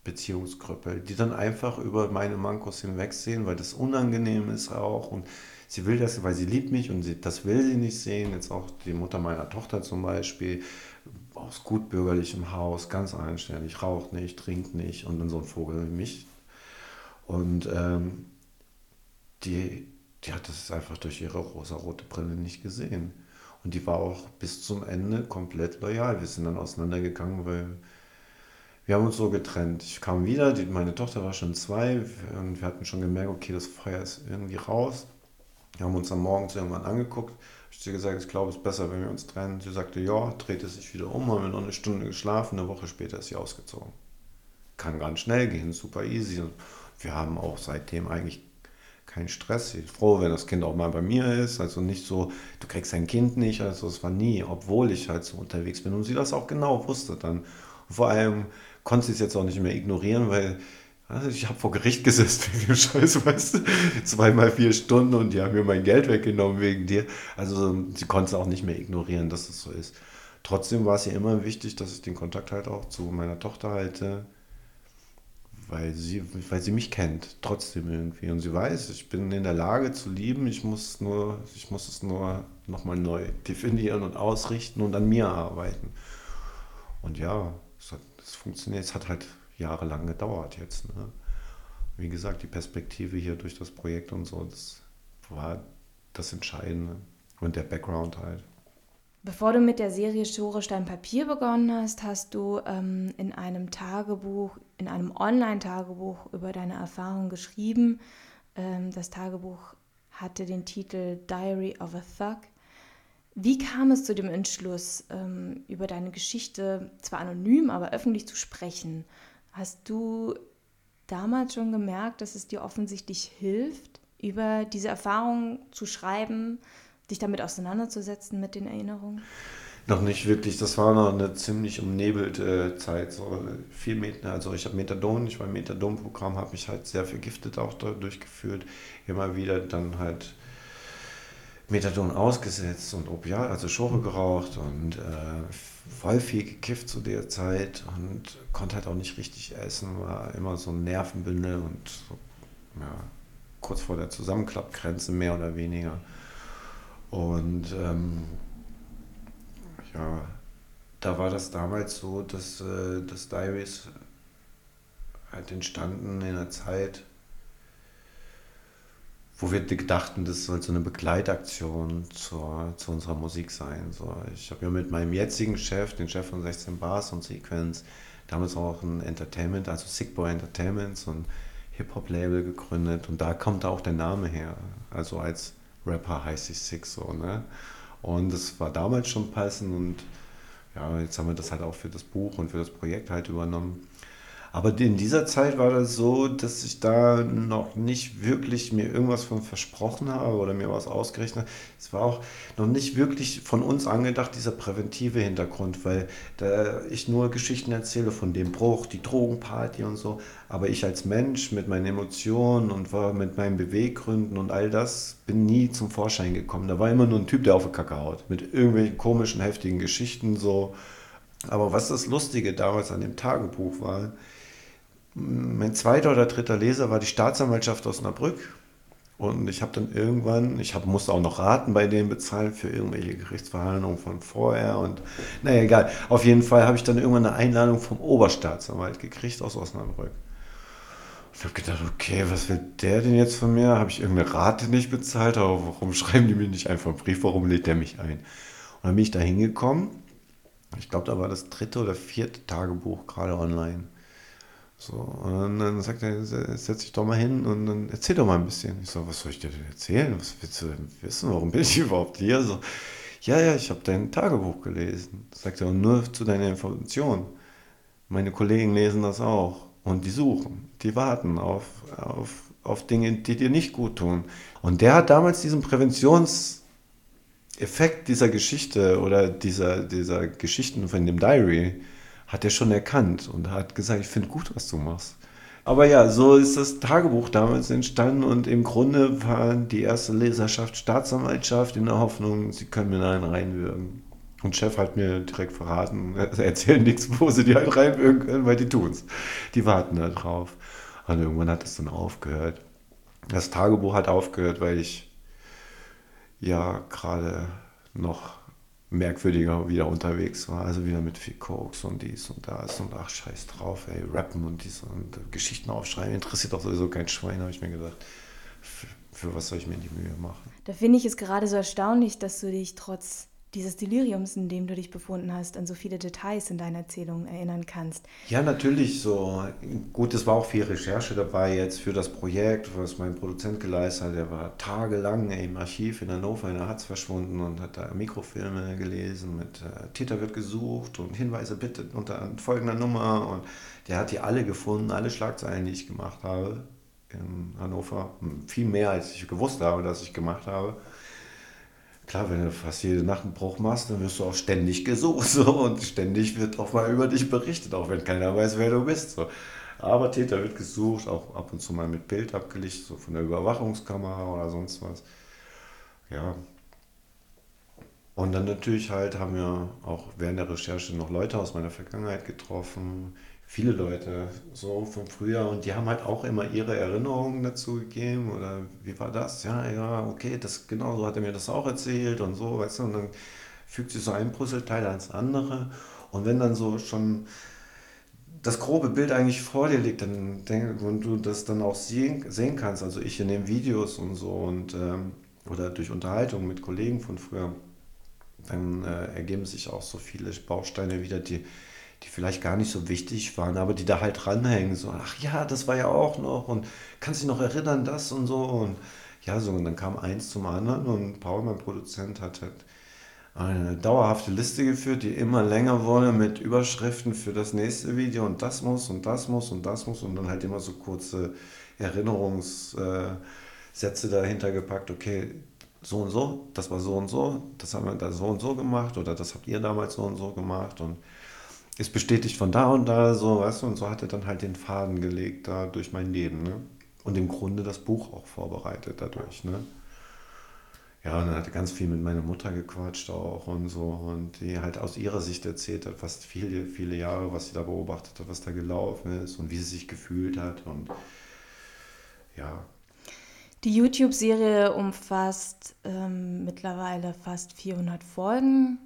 Beziehungskrüppel, die dann einfach über meine Mankos hinwegsehen, weil das unangenehm ist auch und sie will das, weil sie liebt mich und sie, das will sie nicht sehen. Jetzt auch die Mutter meiner Tochter zum Beispiel, aus gut bürgerlichem Haus, ganz einständig, raucht nicht, trinkt nicht und dann so ein Vogel wie mich. Und ähm, die, die hat das einfach durch ihre rosarote Brille nicht gesehen. Und die war auch bis zum Ende komplett loyal. Wir sind dann auseinandergegangen, weil wir haben uns so getrennt. Ich kam wieder, die, meine Tochter war schon zwei und wir hatten schon gemerkt, okay, das Feuer ist irgendwie raus. Wir haben uns am Morgen irgendwann angeguckt. Ich habe gesagt, ich glaube, es ist besser, wenn wir uns trennen. Sie sagte, ja, drehte sich wieder um, haben wir noch eine Stunde geschlafen. Eine Woche später ist sie ausgezogen. Kann ganz schnell gehen, super easy. Und wir haben auch seitdem eigentlich keinen Stress. Ich bin froh, wenn das Kind auch mal bei mir ist. Also nicht so, du kriegst dein Kind nicht. Also es war nie, obwohl ich halt so unterwegs bin und sie das auch genau wusste dann. Und vor allem konnte es jetzt auch nicht mehr ignorieren, weil also ich habe vor Gericht gesessen wegen dem Scheiß, weißt du, zweimal vier Stunden und die haben mir mein Geld weggenommen wegen dir. Also sie konnte es auch nicht mehr ignorieren, dass es so ist. Trotzdem war es ihr immer wichtig, dass ich den Kontakt halt auch zu meiner Tochter halte, weil sie, weil sie mich kennt, trotzdem irgendwie. Und sie weiß, ich bin in der Lage zu lieben, ich muss, nur, ich muss es nur nochmal neu definieren und ausrichten und an mir arbeiten. Und ja, es hat es funktioniert. Es hat halt jahrelang gedauert jetzt. Ne? wie gesagt, die Perspektive hier durch das Projekt und so, das war das Entscheidende. Und der Background halt. Bevor du mit der Serie Schere, Stein, Papier begonnen hast, hast du ähm, in einem Tagebuch, in einem Online-Tagebuch über deine Erfahrungen geschrieben. Ähm, das Tagebuch hatte den Titel Diary of a Thug. Wie kam es zu dem Entschluss, ähm, über deine Geschichte zwar anonym, aber öffentlich zu sprechen? Hast du damals schon gemerkt, dass es dir offensichtlich hilft, über diese Erfahrungen zu schreiben, dich damit auseinanderzusetzen mit den Erinnerungen? Noch nicht wirklich. Das war noch eine ziemlich umnebelte Zeit. So viel Met also ich habe Methadon, ich war im Methadon-Programm, habe mich halt sehr vergiftet auch dadurch gefühlt. Immer wieder dann halt Methadon ausgesetzt und Opiat, also Schore geraucht und äh, voll viel gekifft zu der Zeit und konnte halt auch nicht richtig essen, war immer so ein Nervenbündel und so, ja, kurz vor der Zusammenklappgrenze mehr oder weniger. Und ähm, ja, da war das damals so, dass äh, das Diaries halt entstanden in einer Zeit, wo wir dachten, das soll so eine Begleitaktion zur, zu unserer Musik sein. So, ich habe ja mit meinem jetzigen Chef, den Chef von 16 Bars und Sequence, damals auch ein Entertainment, also Sick Boy Entertainment, so ein Hip-Hop-Label gegründet und da kommt auch der Name her. Also als Rapper heißt ich Sick so, ne? Und das war damals schon passend und ja, jetzt haben wir das halt auch für das Buch und für das Projekt halt übernommen. Aber in dieser Zeit war das so, dass ich da noch nicht wirklich mir irgendwas von versprochen habe oder mir was ausgerechnet habe. Es war auch noch nicht wirklich von uns angedacht, dieser präventive Hintergrund, weil da ich nur Geschichten erzähle von dem Bruch, die Drogenparty und so. Aber ich als Mensch mit meinen Emotionen und mit meinen Beweggründen und all das bin nie zum Vorschein gekommen. Da war immer nur ein Typ, der auf die Kacke haut. Mit irgendwelchen komischen, heftigen Geschichten so. Aber was das Lustige damals an dem Tagebuch war, mein zweiter oder dritter Leser war die Staatsanwaltschaft Osnabrück. Und ich habe dann irgendwann, ich hab, musste auch noch Raten bei denen bezahlen für irgendwelche Gerichtsverhandlungen von vorher. Und naja, egal. Auf jeden Fall habe ich dann irgendwann eine Einladung vom Oberstaatsanwalt gekriegt aus Osnabrück. Ich habe gedacht, okay, was will der denn jetzt von mir? Habe ich irgendeine Rate nicht bezahlt? Aber warum schreiben die mir nicht einfach einen Brief? Warum lädt der mich ein? Und dann bin ich da hingekommen. Ich glaube, da war das dritte oder vierte Tagebuch gerade online. So, und dann sagt er, setz dich doch mal hin und dann erzähl doch mal ein bisschen. Ich so, was soll ich dir denn erzählen? Was willst du denn wissen? Warum bin ich überhaupt hier? So, ja, ja, ich habe dein Tagebuch gelesen. Sagt er, und nur zu deiner Information. Meine Kollegen lesen das auch und die suchen, die warten auf, auf, auf Dinge, die dir nicht gut tun. Und der hat damals diesen Präventionseffekt dieser Geschichte oder dieser, dieser Geschichten von dem Diary hat er schon erkannt und hat gesagt, ich finde gut, was du machst. Aber ja, so ist das Tagebuch damals entstanden und im Grunde war die erste Leserschaft Staatsanwaltschaft in der Hoffnung, sie können mir einen reinwirken. Und Chef hat mir direkt verraten, erzählen nichts, wo sie die halt reinwirken können, weil die tun es. Die warten da drauf. Und irgendwann hat es dann aufgehört. Das Tagebuch hat aufgehört, weil ich ja gerade noch merkwürdiger wieder unterwegs war. Also wieder mit viel Koks und dies und das und ach, scheiß drauf, ey, rappen und dies und Geschichten aufschreiben. Interessiert doch sowieso kein Schwein, habe ich mir gedacht. Für, für was soll ich mir die Mühe machen? Da finde ich es gerade so erstaunlich, dass du dich trotz dieses Deliriums, in dem du dich befunden hast, an so viele Details in deiner Erzählung erinnern kannst. Ja, natürlich so. Gut, es war auch viel Recherche dabei jetzt für das Projekt, was mein Produzent geleistet hat. Der war tagelang im Archiv in Hannover in der Hatz verschwunden und hat da Mikrofilme gelesen mit äh, Täter wird gesucht und Hinweise bitte unter folgender Nummer. Und der hat die alle gefunden, alle Schlagzeilen, die ich gemacht habe in Hannover. Hm, viel mehr, als ich gewusst habe, dass ich gemacht habe klar, wenn du fast jede Nacht einen Bruch machst, dann wirst du auch ständig gesucht so, und ständig wird auch mal über dich berichtet, auch wenn keiner weiß, wer du bist. So. Aber Täter wird gesucht, auch ab und zu mal mit Bild abgelichtet, so von der Überwachungskamera oder sonst was. Ja. Und dann natürlich halt haben wir auch während der Recherche noch Leute aus meiner Vergangenheit getroffen, viele Leute so vom Frühjahr. Und die haben halt auch immer ihre Erinnerungen dazu gegeben. Oder wie war das? Ja, ja, okay, das genau so hat er mir das auch erzählt und so, weißt du, und dann fügt sich so ein Puzzleteil ans andere. Und wenn dann so schon das grobe Bild eigentlich vor dir liegt, dann denk, und du das dann auch sehen, sehen kannst, also ich in den Videos und so und ähm, oder durch Unterhaltung mit Kollegen von früher, dann äh, ergeben sich auch so viele Bausteine wieder, die, die vielleicht gar nicht so wichtig waren, aber die da halt dranhängen. So, ach ja, das war ja auch noch und kannst dich noch erinnern, das und so. Und ja, so, und dann kam eins zum anderen und Paul, mein Produzent, hat halt eine dauerhafte Liste geführt, die immer länger wurde mit Überschriften für das nächste Video und das muss und das muss und das muss und dann halt immer so kurze Erinnerungssätze dahinter gepackt, okay, so und so, das war so und so, das haben wir da so und so gemacht oder das habt ihr damals so und so gemacht und ist bestätigt von da und da, so, weißt du, und so hat er dann halt den Faden gelegt da durch mein Leben, ne? Und im Grunde das Buch auch vorbereitet dadurch, ne? Ja, und dann hat er ganz viel mit meiner Mutter gequatscht auch und so und die halt aus ihrer Sicht erzählt hat, fast viele, viele Jahre, was sie da beobachtet hat, was da gelaufen ist und wie sie sich gefühlt hat und ja. Die YouTube-Serie umfasst ähm, mittlerweile fast 400 Folgen.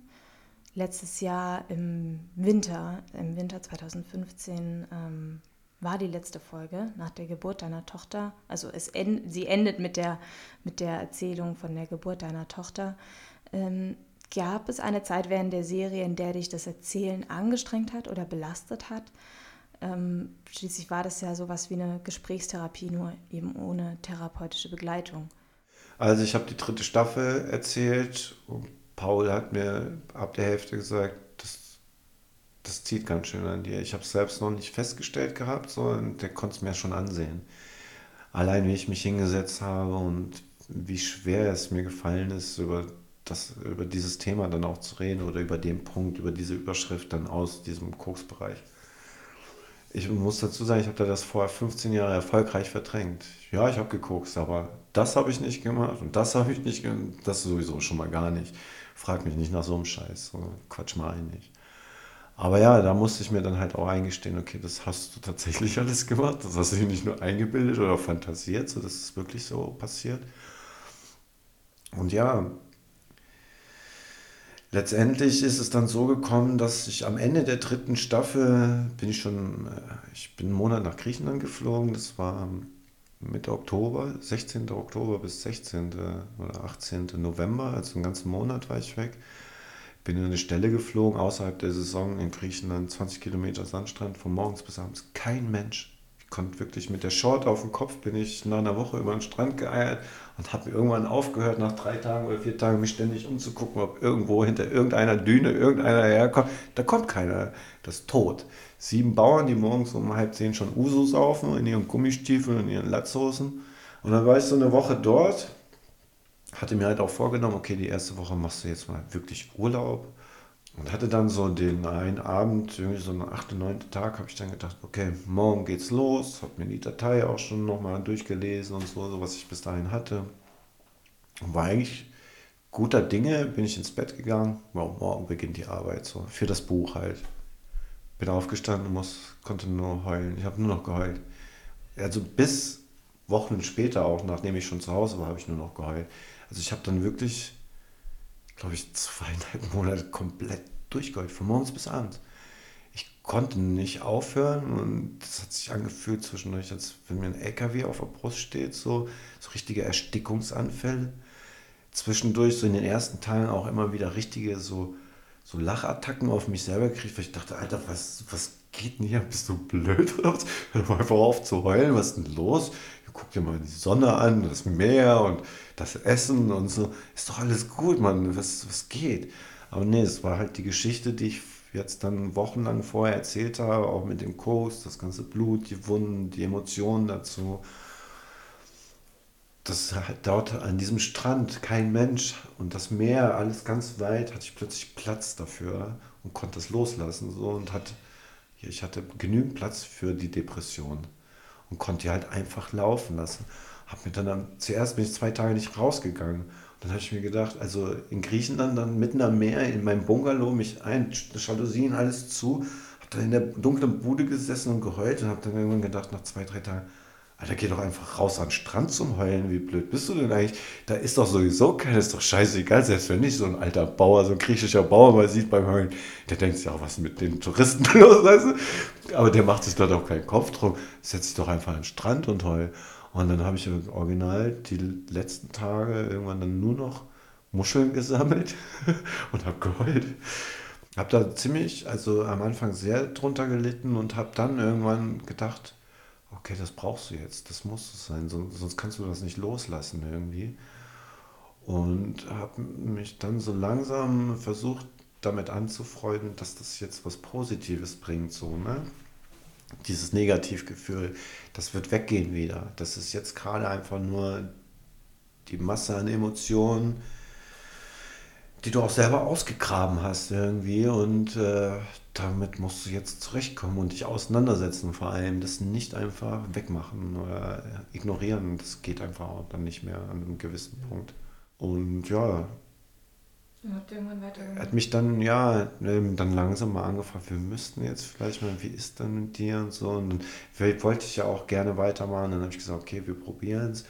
Letztes Jahr im Winter, im Winter 2015, ähm, war die letzte Folge nach der Geburt deiner Tochter. Also es end, sie endet mit der, mit der Erzählung von der Geburt deiner Tochter. Ähm, gab es eine Zeit während der Serie, in der dich das Erzählen angestrengt hat oder belastet hat? Ähm, schließlich war das ja sowas wie eine Gesprächstherapie, nur eben ohne therapeutische Begleitung. Also ich habe die dritte Staffel erzählt und Paul hat mir ab der Hälfte gesagt, das zieht ganz schön an dir. Ich habe es selbst noch nicht festgestellt gehabt, so, der konnte es mir schon ansehen. Allein wie ich mich hingesetzt habe und wie schwer es mir gefallen ist, über, das, über dieses Thema dann auch zu reden oder über den Punkt, über diese Überschrift dann aus diesem Koksbereich. Ich muss dazu sagen, ich habe das vorher 15 Jahre erfolgreich verdrängt. Ja, ich habe gekokst, aber das habe ich nicht gemacht und das habe ich nicht gemacht, das sowieso schon mal gar nicht. Frag mich nicht nach so einem Scheiß, quatsch mal ein nicht. Aber ja, da musste ich mir dann halt auch eingestehen, okay, das hast du tatsächlich alles gemacht. Das hast du dir nicht nur eingebildet oder fantasiert, so dass es wirklich so passiert. Und ja, letztendlich ist es dann so gekommen, dass ich am Ende der dritten Staffel bin ich schon, äh, ich bin einen Monat nach Griechenland geflogen. Das war Mitte Oktober, 16. Oktober bis 16. oder 18. November, also einen ganzen Monat war ich weg bin in eine Stelle geflogen, außerhalb der Saison in Griechenland, 20 Kilometer Sandstrand, von morgens bis abends. Kein Mensch. Konnte wirklich mit der Short auf dem Kopf, bin ich nach einer Woche über den Strand geeiert und habe irgendwann aufgehört, nach drei Tagen oder vier Tagen mich ständig umzugucken, ob irgendwo hinter irgendeiner Düne irgendeiner herkommt. Da kommt keiner. Das ist tot. Sieben Bauern, die morgens um halb zehn schon Uso saufen in ihren Gummistiefeln und ihren Latzhosen. Und dann war ich so eine Woche dort hatte mir halt auch vorgenommen, okay, die erste Woche machst du jetzt mal wirklich Urlaub. Und hatte dann so den einen Abend, irgendwie so einen achten, neunten Tag, habe ich dann gedacht, okay, morgen geht's los. Habe mir die Datei auch schon nochmal durchgelesen und so, so, was ich bis dahin hatte. Und war eigentlich guter Dinge, bin ich ins Bett gegangen. Wow, morgen beginnt die Arbeit, so für das Buch halt. Bin aufgestanden, muss, konnte nur heulen. Ich habe nur noch geheult. Also bis Wochen später auch, nachdem ich schon zu Hause war, habe ich nur noch geheult. Also ich habe dann wirklich, glaube ich, zweieinhalb Monate komplett durchgeheult, von morgens bis abends. Ich konnte nicht aufhören und das hat sich angefühlt zwischendurch, als wenn mir ein LKW auf der Brust steht, so, so richtige Erstickungsanfälle. Zwischendurch, so in den ersten Teilen auch immer wieder richtige so, so Lachattacken auf mich selber gekriegt, weil ich dachte, Alter, was, was geht denn hier? Bist du blöd oder was? Hör mal einfach auf zu heulen, was ist denn los? Guck dir mal die Sonne an, das Meer und das Essen und so. Ist doch alles gut, Mann, was, was geht? Aber nee, es war halt die Geschichte, die ich jetzt dann wochenlang vorher erzählt habe, auch mit dem Koks, das ganze Blut, die Wunden, die Emotionen dazu. Das dort an diesem Strand kein Mensch und das Meer, alles ganz weit, hatte ich plötzlich Platz dafür und konnte es loslassen so und hat, ich hatte genügend Platz für die Depression und konnte die halt einfach laufen lassen. Hab mir dann, dann zuerst bin ich zwei Tage nicht rausgegangen. Dann habe ich mir gedacht, also in Griechenland dann mitten am Meer in meinem Bungalow mich ein, Jalousien alles zu, habe dann in der dunklen Bude gesessen und geheult und habe dann irgendwann gedacht nach zwei drei Tagen, Alter, geh doch einfach raus an den Strand zum Heulen. Wie blöd bist du denn eigentlich? Da ist doch sowieso keiner, ist doch scheißegal. Selbst wenn nicht so ein alter Bauer, so ein griechischer Bauer mal sieht beim Heulen, der denkt sich auch, was mit den Touristen los, du? Aber der macht sich dort auch keinen Kopf drum. Setz dich doch einfach an den Strand und heul. Und dann habe ich original die letzten Tage irgendwann dann nur noch Muscheln gesammelt und habe geheult. Habe da ziemlich, also am Anfang sehr drunter gelitten und habe dann irgendwann gedacht, okay, das brauchst du jetzt, das muss es sein, sonst kannst du das nicht loslassen irgendwie. Und habe mich dann so langsam versucht, damit anzufreunden, dass das jetzt was Positives bringt, so, ne? Dieses Negativgefühl, das wird weggehen wieder. Das ist jetzt gerade einfach nur die Masse an Emotionen, die du auch selber ausgegraben hast irgendwie und äh, damit musst du jetzt zurechtkommen und dich auseinandersetzen vor allem. Das nicht einfach wegmachen oder ignorieren, das geht einfach auch dann nicht mehr an einem gewissen Punkt. Und ja, er hat mich dann, ja, dann langsam mal angefragt, wir müssten jetzt vielleicht mal, wie ist denn mit dir und so. Und dann wollte ich ja auch gerne weitermachen. Dann habe ich gesagt, okay, wir probieren es.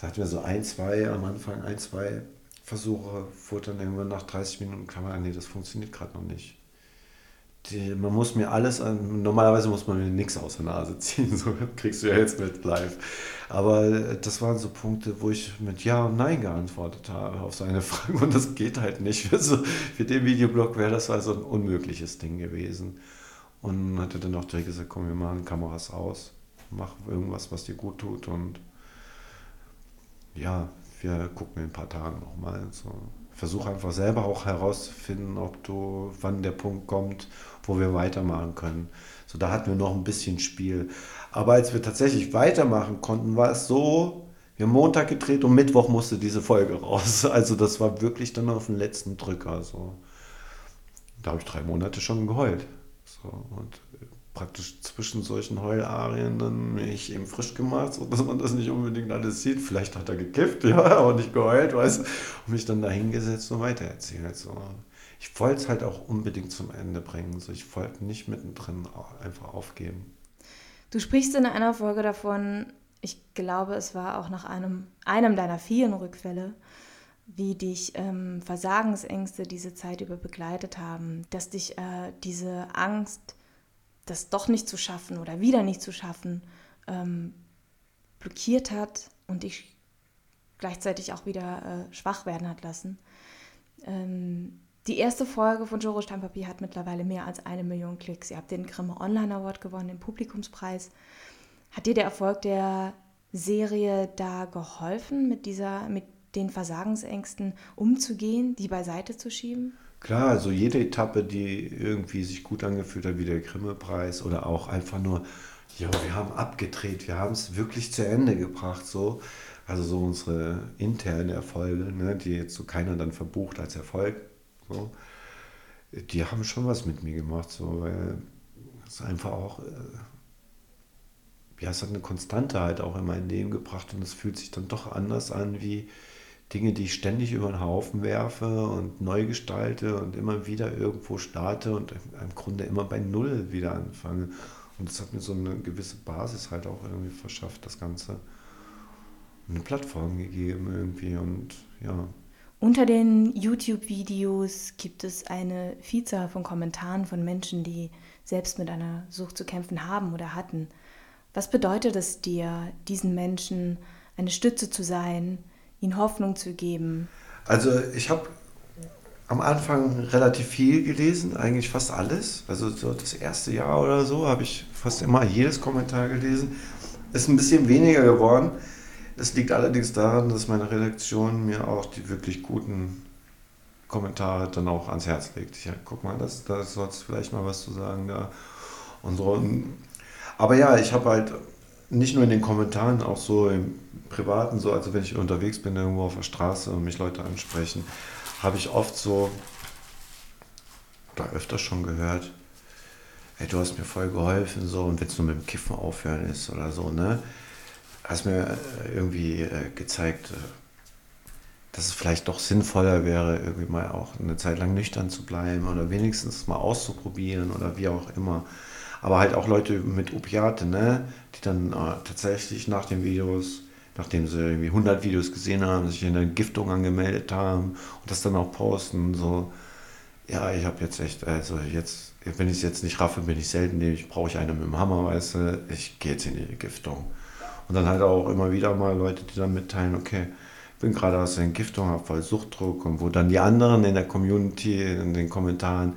Da hatten wir so ein, zwei am Anfang, ein, zwei Versuche, wurde dann irgendwann nach 30 Minuten kam man, nee, das funktioniert gerade noch nicht. Die, man muss mir alles, an, normalerweise muss man mir nichts aus der Nase ziehen, so kriegst du ja jetzt mit live. Aber äh, das waren so Punkte, wo ich mit Ja und Nein geantwortet habe auf seine Frage und das geht halt nicht. Für, so, für den Videoblog wäre das also ein unmögliches Ding gewesen. Und hat er dann auch direkt gesagt, komm, wir machen Kameras aus, mach irgendwas, was dir gut tut und ja, wir gucken in ein paar Tagen nochmal. So. Versuch einfach selber auch herauszufinden, ob du, wann der Punkt kommt, wo wir weitermachen können. So, da hatten wir noch ein bisschen Spiel. Aber als wir tatsächlich weitermachen konnten, war es so, wir haben Montag gedreht und Mittwoch musste diese Folge raus. Also das war wirklich dann auf den letzten Drücker. So. Da habe ich drei Monate schon geheult. So, und praktisch zwischen solchen Heularien dann mich eben frisch gemacht, sodass man das nicht unbedingt alles sieht. Vielleicht hat er gekifft, ja, aber nicht geheult, weißt und mich dann da hingesetzt und weitererzählt. So. Ich wollte es halt auch unbedingt zum Ende bringen. So. Ich wollte nicht mittendrin einfach aufgeben. Du sprichst in einer Folge davon, ich glaube, es war auch nach einem, einem deiner vielen Rückfälle, wie dich ähm, Versagensängste diese Zeit über begleitet haben, dass dich äh, diese Angst, das doch nicht zu schaffen oder wieder nicht zu schaffen, ähm, blockiert hat und dich gleichzeitig auch wieder äh, schwach werden hat lassen. Ähm, die erste Folge von Joro Steinpapier hat mittlerweile mehr als eine Million Klicks. Ihr habt den Grimme Online Award gewonnen, den Publikumspreis. Hat dir der Erfolg der Serie da geholfen, mit, dieser, mit den Versagensängsten umzugehen, die beiseite zu schieben? Klar, also jede Etappe, die irgendwie sich gut angefühlt hat, wie der Grimme-Preis oder auch einfach nur, ja, wir haben abgedreht, wir haben es wirklich zu Ende gebracht, so. Also so unsere internen Erfolge, ne, die jetzt so keiner dann verbucht als Erfolg, so. Die haben schon was mit mir gemacht, so, weil es einfach auch, äh, ja, es hat eine Konstante halt auch in mein Leben gebracht und es fühlt sich dann doch anders an wie Dinge, die ich ständig über den Haufen werfe und neu gestalte und immer wieder irgendwo starte und im Grunde immer bei Null wieder anfange. Und das hat mir so eine gewisse Basis halt auch irgendwie verschafft, das Ganze. Eine Plattform gegeben irgendwie und ja. Unter den YouTube-Videos gibt es eine Vielzahl von Kommentaren von Menschen, die selbst mit einer Sucht zu kämpfen haben oder hatten. Was bedeutet es dir, diesen Menschen eine Stütze zu sein, ihnen Hoffnung zu geben? Also ich habe am Anfang relativ viel gelesen, eigentlich fast alles. Also so das erste Jahr oder so habe ich fast immer jedes Kommentar gelesen. Ist ein bisschen weniger geworden. Es liegt allerdings daran, dass meine Redaktion mir auch die wirklich guten Kommentare dann auch ans Herz legt. Ja, guck mal, das, da sollst du vielleicht mal was zu sagen da und so. Aber ja, ich habe halt nicht nur in den Kommentaren, auch so im Privaten, so, also wenn ich unterwegs bin irgendwo auf der Straße und mich Leute ansprechen, habe ich oft so, oder öfter schon gehört, ey, du hast mir voll geholfen, so, und wenn es nur mit dem Kiffen aufhören ist oder so, ne, hast mir äh, irgendwie äh, gezeigt, äh, dass es vielleicht doch sinnvoller wäre, irgendwie mal auch eine Zeit lang nüchtern zu bleiben oder wenigstens mal auszuprobieren oder wie auch immer. Aber halt auch Leute mit Opiate, ne? die dann äh, tatsächlich nach den Videos, nachdem sie irgendwie 100 Videos gesehen haben, sich in der Giftung angemeldet haben und das dann auch posten. So, ja, ich habe jetzt echt, also jetzt, wenn ich es jetzt nicht raffe, bin ich selten, ich brauche ich einen mit dem Hammer, weißt du, ich gehe jetzt in die Giftung. Und dann halt auch immer wieder mal Leute, die dann mitteilen, okay, bin gerade aus der Entgiftung, habe voll Suchtdruck und wo dann die anderen in der Community, in den Kommentaren,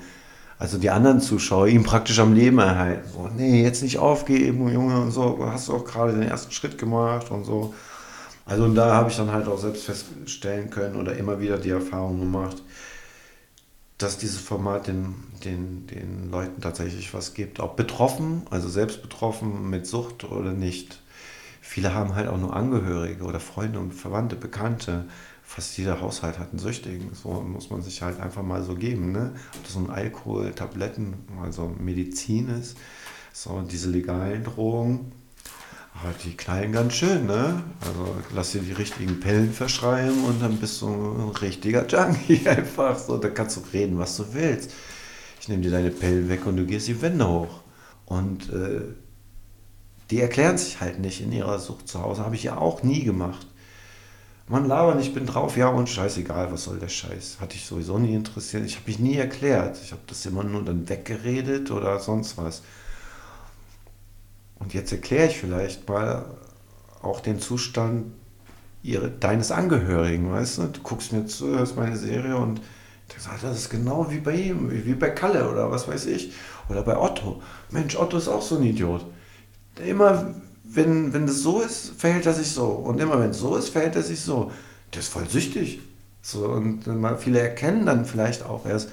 also die anderen Zuschauer ihn praktisch am Leben erhalten. So, nee, jetzt nicht aufgeben, Junge, und so, hast du auch gerade den ersten Schritt gemacht und so. Also und da habe ich dann halt auch selbst feststellen können oder immer wieder die Erfahrung gemacht, dass dieses Format den, den, den Leuten tatsächlich was gibt. Auch betroffen, also selbst betroffen mit Sucht oder nicht. Viele haben halt auch nur Angehörige oder Freunde und Verwandte, Bekannte. Fast jeder Haushalt hat einen Süchtigen. So muss man sich halt einfach mal so geben. Ne? Ob das ein Alkohol, Tabletten, also Medizin ist, so diese legalen Drogen. Aber die knallen ganz schön, ne? Also lass dir die richtigen Pillen verschreiben und dann bist du ein richtiger Junkie einfach. So, da kannst du reden, was du willst. Ich nehme dir deine Pillen weg und du gehst die Wände hoch. Und äh, die erklären sich halt nicht in ihrer Sucht zu Hause. Habe ich ja auch nie gemacht. Man labern, ich bin drauf, ja und scheißegal, was soll der Scheiß. Hat dich sowieso nie interessiert. Ich habe mich nie erklärt. Ich habe das immer nur dann weggeredet oder sonst was. Und jetzt erkläre ich vielleicht mal auch den Zustand ihre, deines Angehörigen, weißt du? Du guckst mir zu, hörst meine Serie und der sagt, das ist genau wie bei ihm, wie bei Kalle oder was weiß ich. Oder bei Otto. Mensch, Otto ist auch so ein Idiot immer, wenn, wenn das so ist, verhält er sich so. Und immer wenn es so ist, verhält er sich so. Der ist voll süchtig. So, und viele erkennen dann vielleicht auch erst,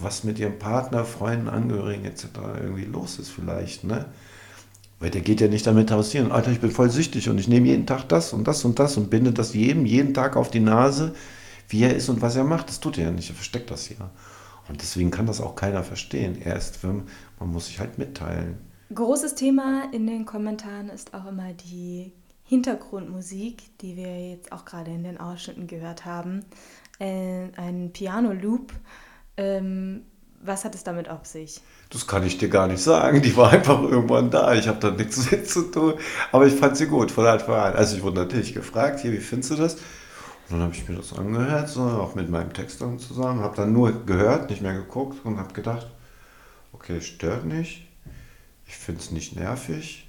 was mit ihrem Partner, Freunden, Angehörigen etc. irgendwie los ist vielleicht. Ne? Weil der geht ja nicht damit hausieren, Alter, ich bin voll süchtig und ich nehme jeden Tag das und das und das und binde das jedem jeden Tag auf die Nase, wie er ist und was er macht. Das tut er ja nicht, er versteckt das ja. Und deswegen kann das auch keiner verstehen. Erst, wenn man muss sich halt mitteilen. Großes Thema in den Kommentaren ist auch immer die Hintergrundmusik, die wir jetzt auch gerade in den Ausschnitten gehört haben. Äh, ein Piano-Loop. Ähm, was hat es damit auf sich? Das kann ich dir gar nicht sagen. Die war einfach irgendwann da. Ich habe da nichts mit zu tun. Aber ich fand sie gut von Anfang an. Also ich wurde natürlich gefragt, hier, wie findest du das? Und dann habe ich mir das angehört, so, auch mit meinem Text dann zusammen. Habe dann nur gehört, nicht mehr geguckt und habe gedacht, okay, stört nicht ich finde es nicht nervig,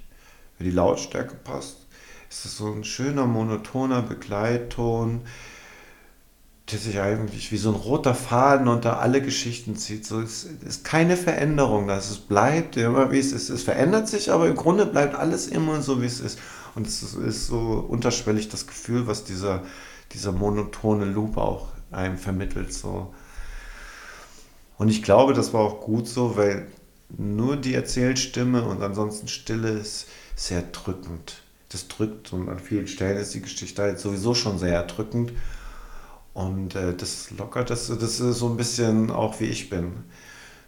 wenn die Lautstärke passt. Es ist so ein schöner, monotoner Begleitton, der sich eigentlich wie so ein roter Faden unter alle Geschichten zieht. So, es ist keine Veränderung, dass es bleibt immer wie es ist. Es verändert sich, aber im Grunde bleibt alles immer so, wie es ist. Und es ist so unterschwellig das Gefühl, was dieser, dieser monotone Loop auch einem vermittelt. So. Und ich glaube, das war auch gut so, weil nur die Erzählstimme und ansonsten Stille ist sehr drückend. Das drückt und an vielen Stellen ist die Geschichte halt sowieso schon sehr erdrückend. Und äh, das lockert das, das ist so ein bisschen auch wie ich bin.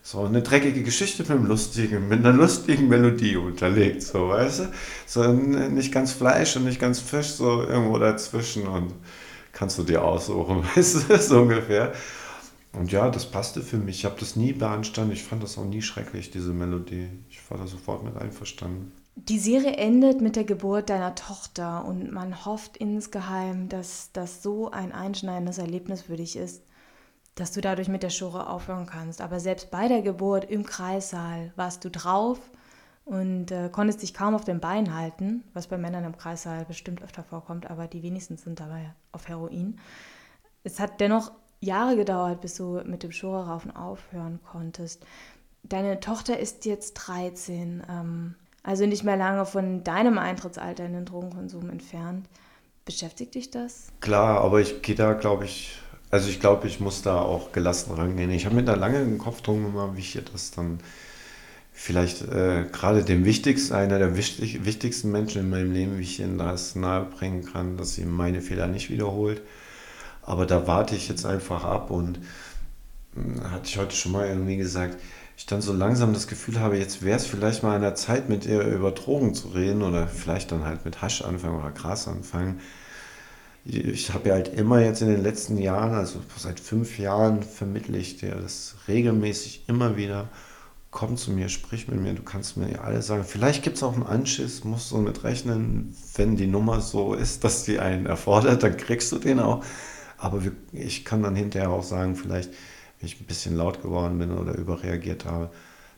So eine dreckige Geschichte mit, einem lustigen, mit einer lustigen Melodie unterlegt, so weißt du? So nicht ganz Fleisch und nicht ganz Fisch, so irgendwo dazwischen und kannst du dir aussuchen, weißt du, so ungefähr. Und ja, das passte für mich. Ich habe das nie beanstanden. Ich fand das auch nie schrecklich, diese Melodie. Ich war da sofort mit einverstanden. Die Serie endet mit der Geburt deiner Tochter und man hofft insgeheim, dass das so ein einschneidendes Erlebnis für dich ist, dass du dadurch mit der Schure aufhören kannst. Aber selbst bei der Geburt im Kreissaal warst du drauf und äh, konntest dich kaum auf den Beinen halten, was bei Männern im Kreissaal bestimmt öfter vorkommt, aber die wenigsten sind dabei auf Heroin. Es hat dennoch Jahre gedauert, bis du mit dem Schoreraufen aufhören konntest. Deine Tochter ist jetzt 13, ähm, also nicht mehr lange von deinem Eintrittsalter in den Drogenkonsum entfernt. Beschäftigt dich das? Klar, aber ich gehe da, glaube ich, also ich glaube, ich muss da auch gelassen rangehen. Ich habe mir da lange den Kopf drum gemacht, wie ich das dann vielleicht äh, gerade dem wichtigsten, einer der wichtig, wichtigsten Menschen in meinem Leben, wie ich ihnen das nahebringen kann, dass sie meine Fehler nicht wiederholt. Aber da warte ich jetzt einfach ab und hm, hatte ich heute schon mal irgendwie gesagt, ich dann so langsam das Gefühl habe, jetzt wäre es vielleicht mal an der Zeit, mit ihr über Drogen zu reden oder vielleicht dann halt mit Hasch anfangen oder Gras anfangen. Ich habe ja halt immer jetzt in den letzten Jahren, also seit fünf Jahren, vermittle ich dir das regelmäßig immer wieder. komm zu mir, sprich mit mir, du kannst mir alles sagen. Vielleicht gibt es auch einen Anschiss, musst du mit rechnen, wenn die Nummer so ist, dass die einen erfordert, dann kriegst du den auch. Aber wir, ich kann dann hinterher auch sagen, vielleicht, wenn ich ein bisschen laut geworden bin oder überreagiert habe,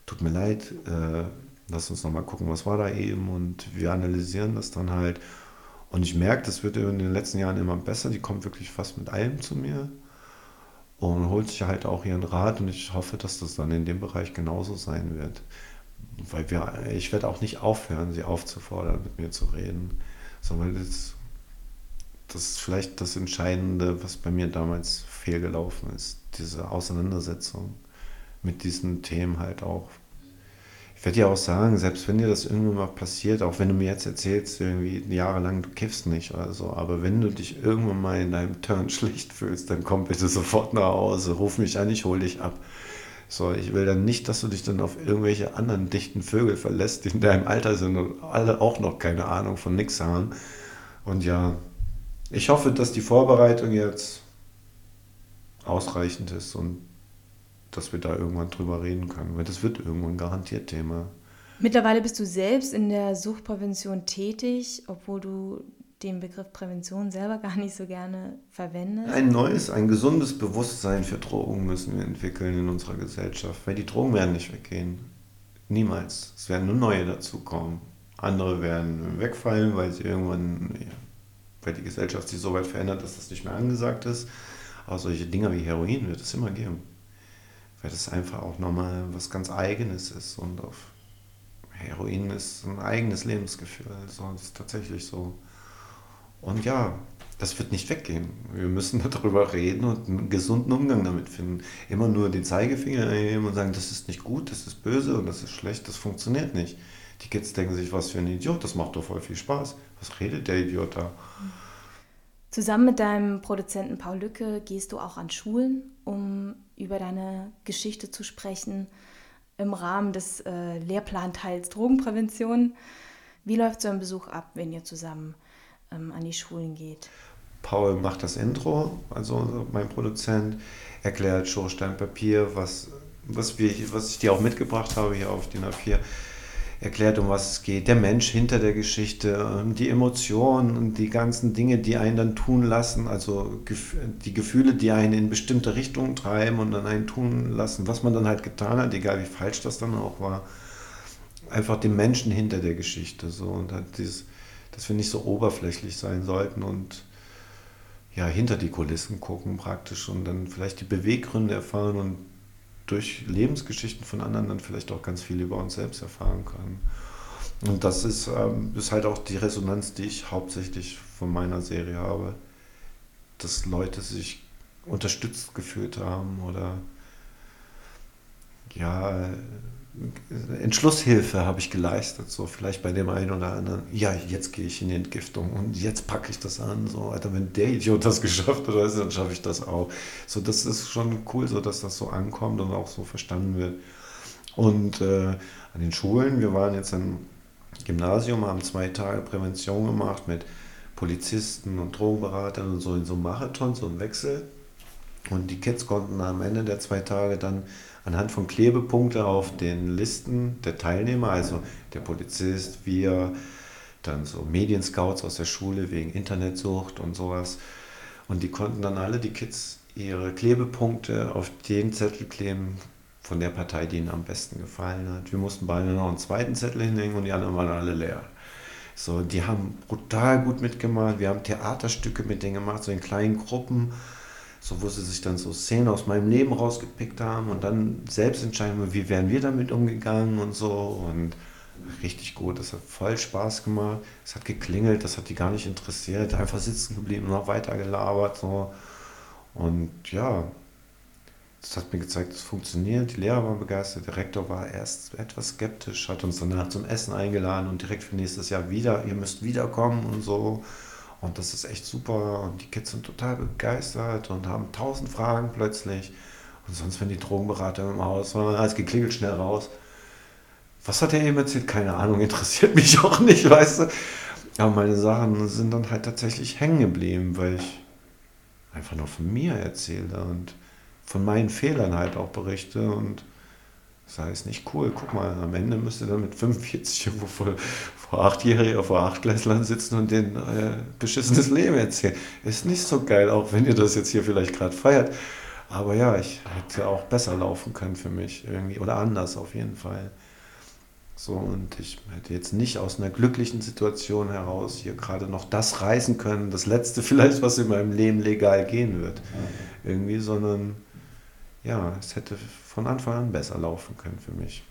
tut mir leid, äh, lass uns nochmal gucken, was war da eben und wir analysieren das dann halt. Und ich merke, das wird in den letzten Jahren immer besser, die kommt wirklich fast mit allem zu mir und holt sich halt auch ihren Rat und ich hoffe, dass das dann in dem Bereich genauso sein wird. Weil wir, ich werde auch nicht aufhören, sie aufzufordern, mit mir zu reden, sondern das, das ist vielleicht das Entscheidende, was bei mir damals fehlgelaufen ist, diese Auseinandersetzung mit diesen Themen halt auch ich werde dir auch sagen, selbst wenn dir das irgendwann mal passiert, auch wenn du mir jetzt erzählst, irgendwie jahrelang du kiffst nicht oder so, aber wenn du dich irgendwann mal in deinem Turn schlecht fühlst, dann komm bitte sofort nach Hause, ruf mich an, ich hol dich ab. So, ich will dann nicht, dass du dich dann auf irgendwelche anderen dichten Vögel verlässt, die in deinem Alter sind und alle auch noch keine Ahnung von nix haben. Und ja, ich hoffe, dass die Vorbereitung jetzt ausreichend ist und dass wir da irgendwann drüber reden können, weil das wird irgendwann garantiert Thema. Mittlerweile bist du selbst in der Suchtprävention tätig, obwohl du den Begriff Prävention selber gar nicht so gerne verwendest. Ein neues, ein gesundes Bewusstsein für Drogen müssen wir entwickeln in unserer Gesellschaft, weil die Drogen werden nicht weggehen. Niemals. Es werden nur neue dazukommen. Andere werden wegfallen, weil sie irgendwann, weil die Gesellschaft sich so weit verändert, dass das nicht mehr angesagt ist. Aber solche Dinger wie Heroin wird es immer geben weil das einfach auch nochmal was ganz Eigenes ist und auf Heroin ist ein eigenes Lebensgefühl, also das ist tatsächlich so. Und ja, das wird nicht weggehen. Wir müssen darüber reden und einen gesunden Umgang damit finden. Immer nur den Zeigefinger nehmen und sagen, das ist nicht gut, das ist böse und das ist schlecht, das funktioniert nicht. Die Kids denken sich, was für ein Idiot, das macht doch voll viel Spaß. Was redet der Idiot da? Zusammen mit deinem Produzenten Paul Lücke gehst du auch an Schulen, um über deine Geschichte zu sprechen im Rahmen des äh, Lehrplanteils Drogenprävention. Wie läuft so ein Besuch ab, wenn ihr zusammen ähm, an die Schulen geht? Paul macht das Intro, also mein Produzent, erklärt Schorstein Papier, was, was, wir, was ich dir auch mitgebracht habe hier auf DIN A4 erklärt, um was es geht, der Mensch hinter der Geschichte, ähm, die Emotionen und die ganzen Dinge, die einen dann tun lassen, also die Gefühle, die einen in bestimmte Richtungen treiben und dann einen tun lassen, was man dann halt getan hat, egal wie falsch das dann auch war. Einfach den Menschen hinter der Geschichte so und halt dieses, dass wir nicht so oberflächlich sein sollten und ja, hinter die Kulissen gucken praktisch und dann vielleicht die Beweggründe erfahren und durch Lebensgeschichten von anderen dann vielleicht auch ganz viel über uns selbst erfahren können. Und das ist, ähm, ist halt auch die Resonanz, die ich hauptsächlich von meiner Serie habe, dass Leute sich unterstützt gefühlt haben oder ja, Entschlusshilfe habe ich geleistet, so vielleicht bei dem einen oder anderen. Ja, jetzt gehe ich in die Entgiftung und jetzt packe ich das an. So, Alter, wenn der Idiot das geschafft hat, dann schaffe ich das auch. So, das ist schon cool, so dass das so ankommt und auch so verstanden wird. Und äh, an den Schulen, wir waren jetzt im Gymnasium, haben zwei Tage Prävention gemacht mit Polizisten und Drogenberatern und so in so einem Marathon, so einem Wechsel. Und die Kids konnten am Ende der zwei Tage dann anhand von Klebepunkte auf den Listen der Teilnehmer, also der Polizist, wir, dann so Medienscouts aus der Schule wegen Internetsucht und sowas. Und die konnten dann alle, die Kids, ihre Klebepunkte auf den Zettel kleben von der Partei, die ihnen am besten gefallen hat. Wir mussten beide noch einen zweiten Zettel hinlegen und die anderen waren alle leer. So, die haben brutal gut mitgemacht. Wir haben Theaterstücke mit denen gemacht, so in kleinen Gruppen so wo sie sich dann so Szenen aus meinem Leben rausgepickt haben und dann selbst entscheiden, wie wären wir damit umgegangen und so. Und richtig gut, das hat voll Spaß gemacht, es hat geklingelt, das hat die gar nicht interessiert, einfach sitzen geblieben und noch weiter gelabert so. Und ja, das hat mir gezeigt, es funktioniert, die Lehrer waren begeistert, der Rektor war erst etwas skeptisch, hat uns danach zum Essen eingeladen und direkt für nächstes Jahr wieder, ihr müsst wiederkommen und so und das ist echt super und die Kids sind total begeistert und haben tausend Fragen plötzlich. Und sonst, wenn die Drogenberater im Haus waren, als geklingelt schnell raus. Was hat er eben erzählt? Keine Ahnung, interessiert mich auch nicht, weißt du. Aber meine Sachen sind dann halt tatsächlich hängen geblieben, weil ich einfach nur von mir erzähle und von meinen Fehlern halt auch berichte und Das heißt nicht cool. Guck mal, am Ende müsst ihr dann mit 45 irgendwo vor, vor Achtjährigen, vor Achtklässlern sitzen und denen euer beschissenes Leben erzählen. Ist nicht so geil, auch wenn ihr das jetzt hier vielleicht gerade feiert. Aber ja, ich hätte auch besser laufen können für mich irgendwie. Oder anders auf jeden Fall. So, und ich hätte jetzt nicht aus einer glücklichen Situation heraus hier gerade noch das reißen können, das letzte vielleicht, was in meinem Leben legal gehen wird. Irgendwie, sondern ja, es hätte von Anfang an besser laufen können für mich.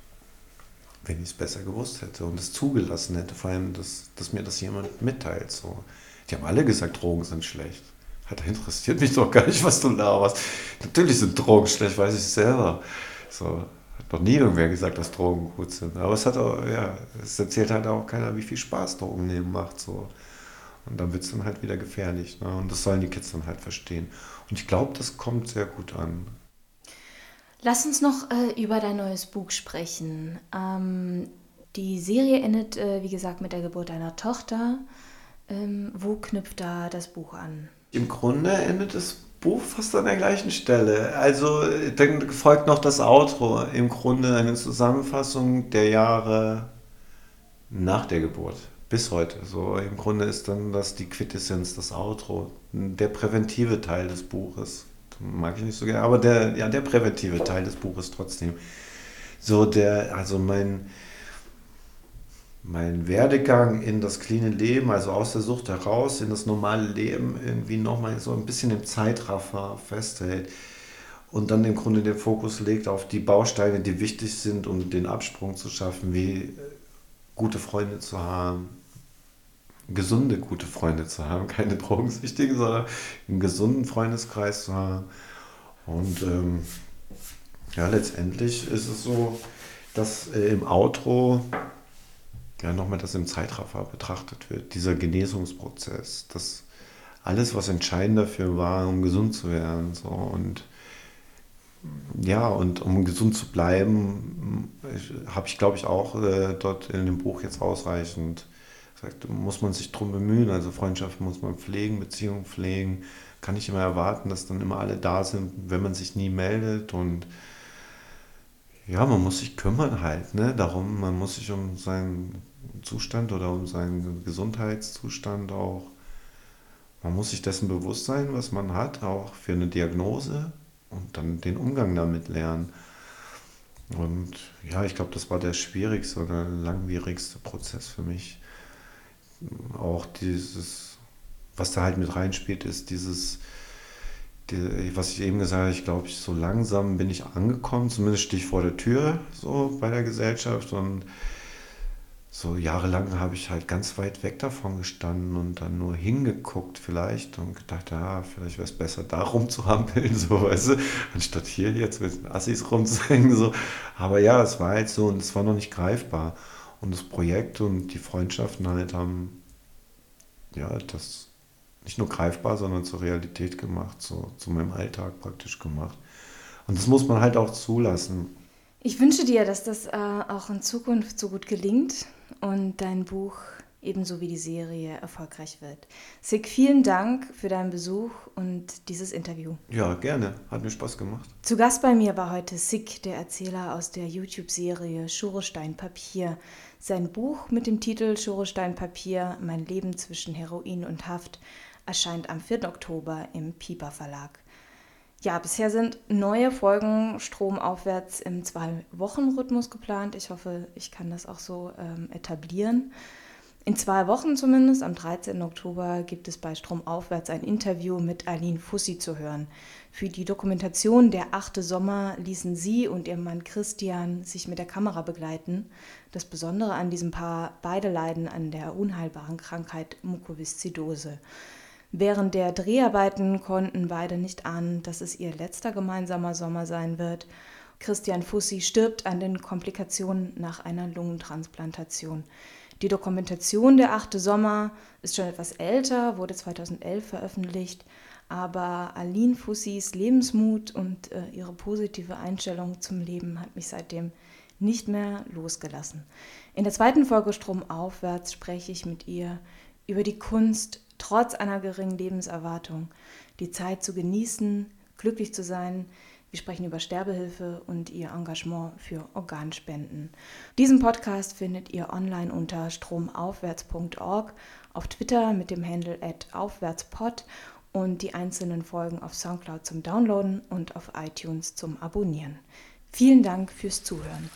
Wenn ich es besser gewusst hätte und es zugelassen hätte, vor allem, dass, dass mir das jemand mitteilt. So. Die haben alle gesagt, Drogen sind schlecht. Hat interessiert mich doch gar nicht, was du laberst. Natürlich sind Drogen schlecht, weiß ich selber. So, hat noch nie irgendwer gesagt, dass Drogen gut sind. Aber es hat auch, ja, es erzählt halt auch keiner, wie viel Spaß Drogen nehmen macht. So. Und dann wird es dann halt wieder gefährlich. Ne? Und das sollen die Kids dann halt verstehen. Und ich glaube, das kommt sehr gut an. Lass uns noch äh, über dein neues Buch sprechen. Ähm, die Serie endet, äh, wie gesagt, mit der Geburt deiner Tochter. Ähm, wo knüpft da das Buch an? Im Grunde endet das Buch fast an der gleichen Stelle. Also dann folgt noch das Outro. Im Grunde eine Zusammenfassung der Jahre nach der Geburt bis heute. So im Grunde ist dann das die Quintessenz, das Outro, der präventive Teil des Buches mag ich nicht so gerne, aber der, ja, der präventive Teil des Buches trotzdem. So der, also mein, mein Werdegang in das cleane Leben, also aus der Sucht heraus in das normale Leben irgendwie nochmal so ein bisschen im Zeitraffer festhält und dann im Grunde den Fokus legt auf die Bausteine, die wichtig sind, um den Absprung zu schaffen, wie gute Freunde zu haben, gesunde, gute Freunde zu haben, keine Drogensüchtigen, sondern einen gesunden Freundeskreis zu haben. Und ähm, ja, letztendlich ist es so, dass äh, im Outro ja nochmal das im Zeitraffer betrachtet wird, dieser Genesungsprozess, dass alles, was entscheidend dafür war, um gesund zu werden, so und ja, und um gesund zu bleiben, habe ich, glaube ich, auch äh, dort in dem Buch jetzt ausreichend gesagt, muss man sich drum bemühen. Also Freundschaften muss man pflegen, Beziehungen pflegen. Kann ich immer erwarten, dass dann immer alle da sind, wenn man sich nie meldet. Und ja, man muss sich kümmern halt, ne? Darum, man muss sich um seinen Zustand oder um seinen Gesundheitszustand auch, man muss sich dessen bewusst sein, was man hat, auch für eine Diagnose und dann den Umgang damit lernen. Und ja, ich glaube, das war der schwierigste oder langwierigste Prozess für mich auch dieses, was da halt mit reinspielt, ist dieses, die, was ich eben gesagt habe, ich glaube, so langsam bin ich angekommen, zumindest stehe ich vor der Tür so bei der Gesellschaft und so jahrelang habe ich halt ganz weit weg davon gestanden und dann nur hingeguckt vielleicht und gedacht, ja, vielleicht wäre es besser, da rumzuhampeln, so, weißt du, anstatt hier jetzt mit den Assis rumzuhängen, so. Aber ja, es war halt so und es war noch nicht greifbar. Und das Projekt und die Freundschaften halt haben ja das nicht nur greifbar, sondern zur Realität gemacht, so zu meinem Alltag praktisch gemacht. Und das muss man halt auch zulassen. Ich wünsche dir, dass das äh, auch in Zukunft so gut gelingt und dein Buch ebenso wie die Serie erfolgreich wird. Sig, vielen Dank für deinen Besuch und dieses Interview. Ja, gerne. Hat mir Spaß gemacht. Zu Gast bei mir war heute Sig, der Erzähler aus der YouTube-Serie Schurestein Papier. Sein Buch mit dem Titel Schurestein Papier, Mein Leben zwischen Heroin und Haft erscheint am 4. Oktober im Piper Verlag. Ja, bisher sind neue Folgen stromaufwärts im Zwei-Wochen-Rhythmus geplant. Ich hoffe, ich kann das auch so ähm, etablieren. In zwei Wochen zumindest, am 13. Oktober, gibt es bei Stromaufwärts ein Interview mit Aline Fussi zu hören. Für die Dokumentation Der achte Sommer ließen sie und ihr Mann Christian sich mit der Kamera begleiten. Das Besondere an diesem Paar, beide leiden an der unheilbaren Krankheit Mukoviszidose. Während der Dreharbeiten konnten beide nicht ahnen, dass es ihr letzter gemeinsamer Sommer sein wird. Christian Fussi stirbt an den Komplikationen nach einer Lungentransplantation. Die Dokumentation Der achte Sommer ist schon etwas älter, wurde 2011 veröffentlicht, aber Aline Fussis Lebensmut und äh, ihre positive Einstellung zum Leben hat mich seitdem nicht mehr losgelassen. In der zweiten Folge Stromaufwärts spreche ich mit ihr über die Kunst, trotz einer geringen Lebenserwartung, die Zeit zu genießen, glücklich zu sein, Wir sprechen über Sterbehilfe und ihr Engagement für Organspenden. Diesen Podcast findet ihr online unter stromaufwärts.org, auf Twitter mit dem Handle aufwärtspod und die einzelnen Folgen auf Soundcloud zum Downloaden und auf iTunes zum Abonnieren. Vielen Dank fürs Zuhören.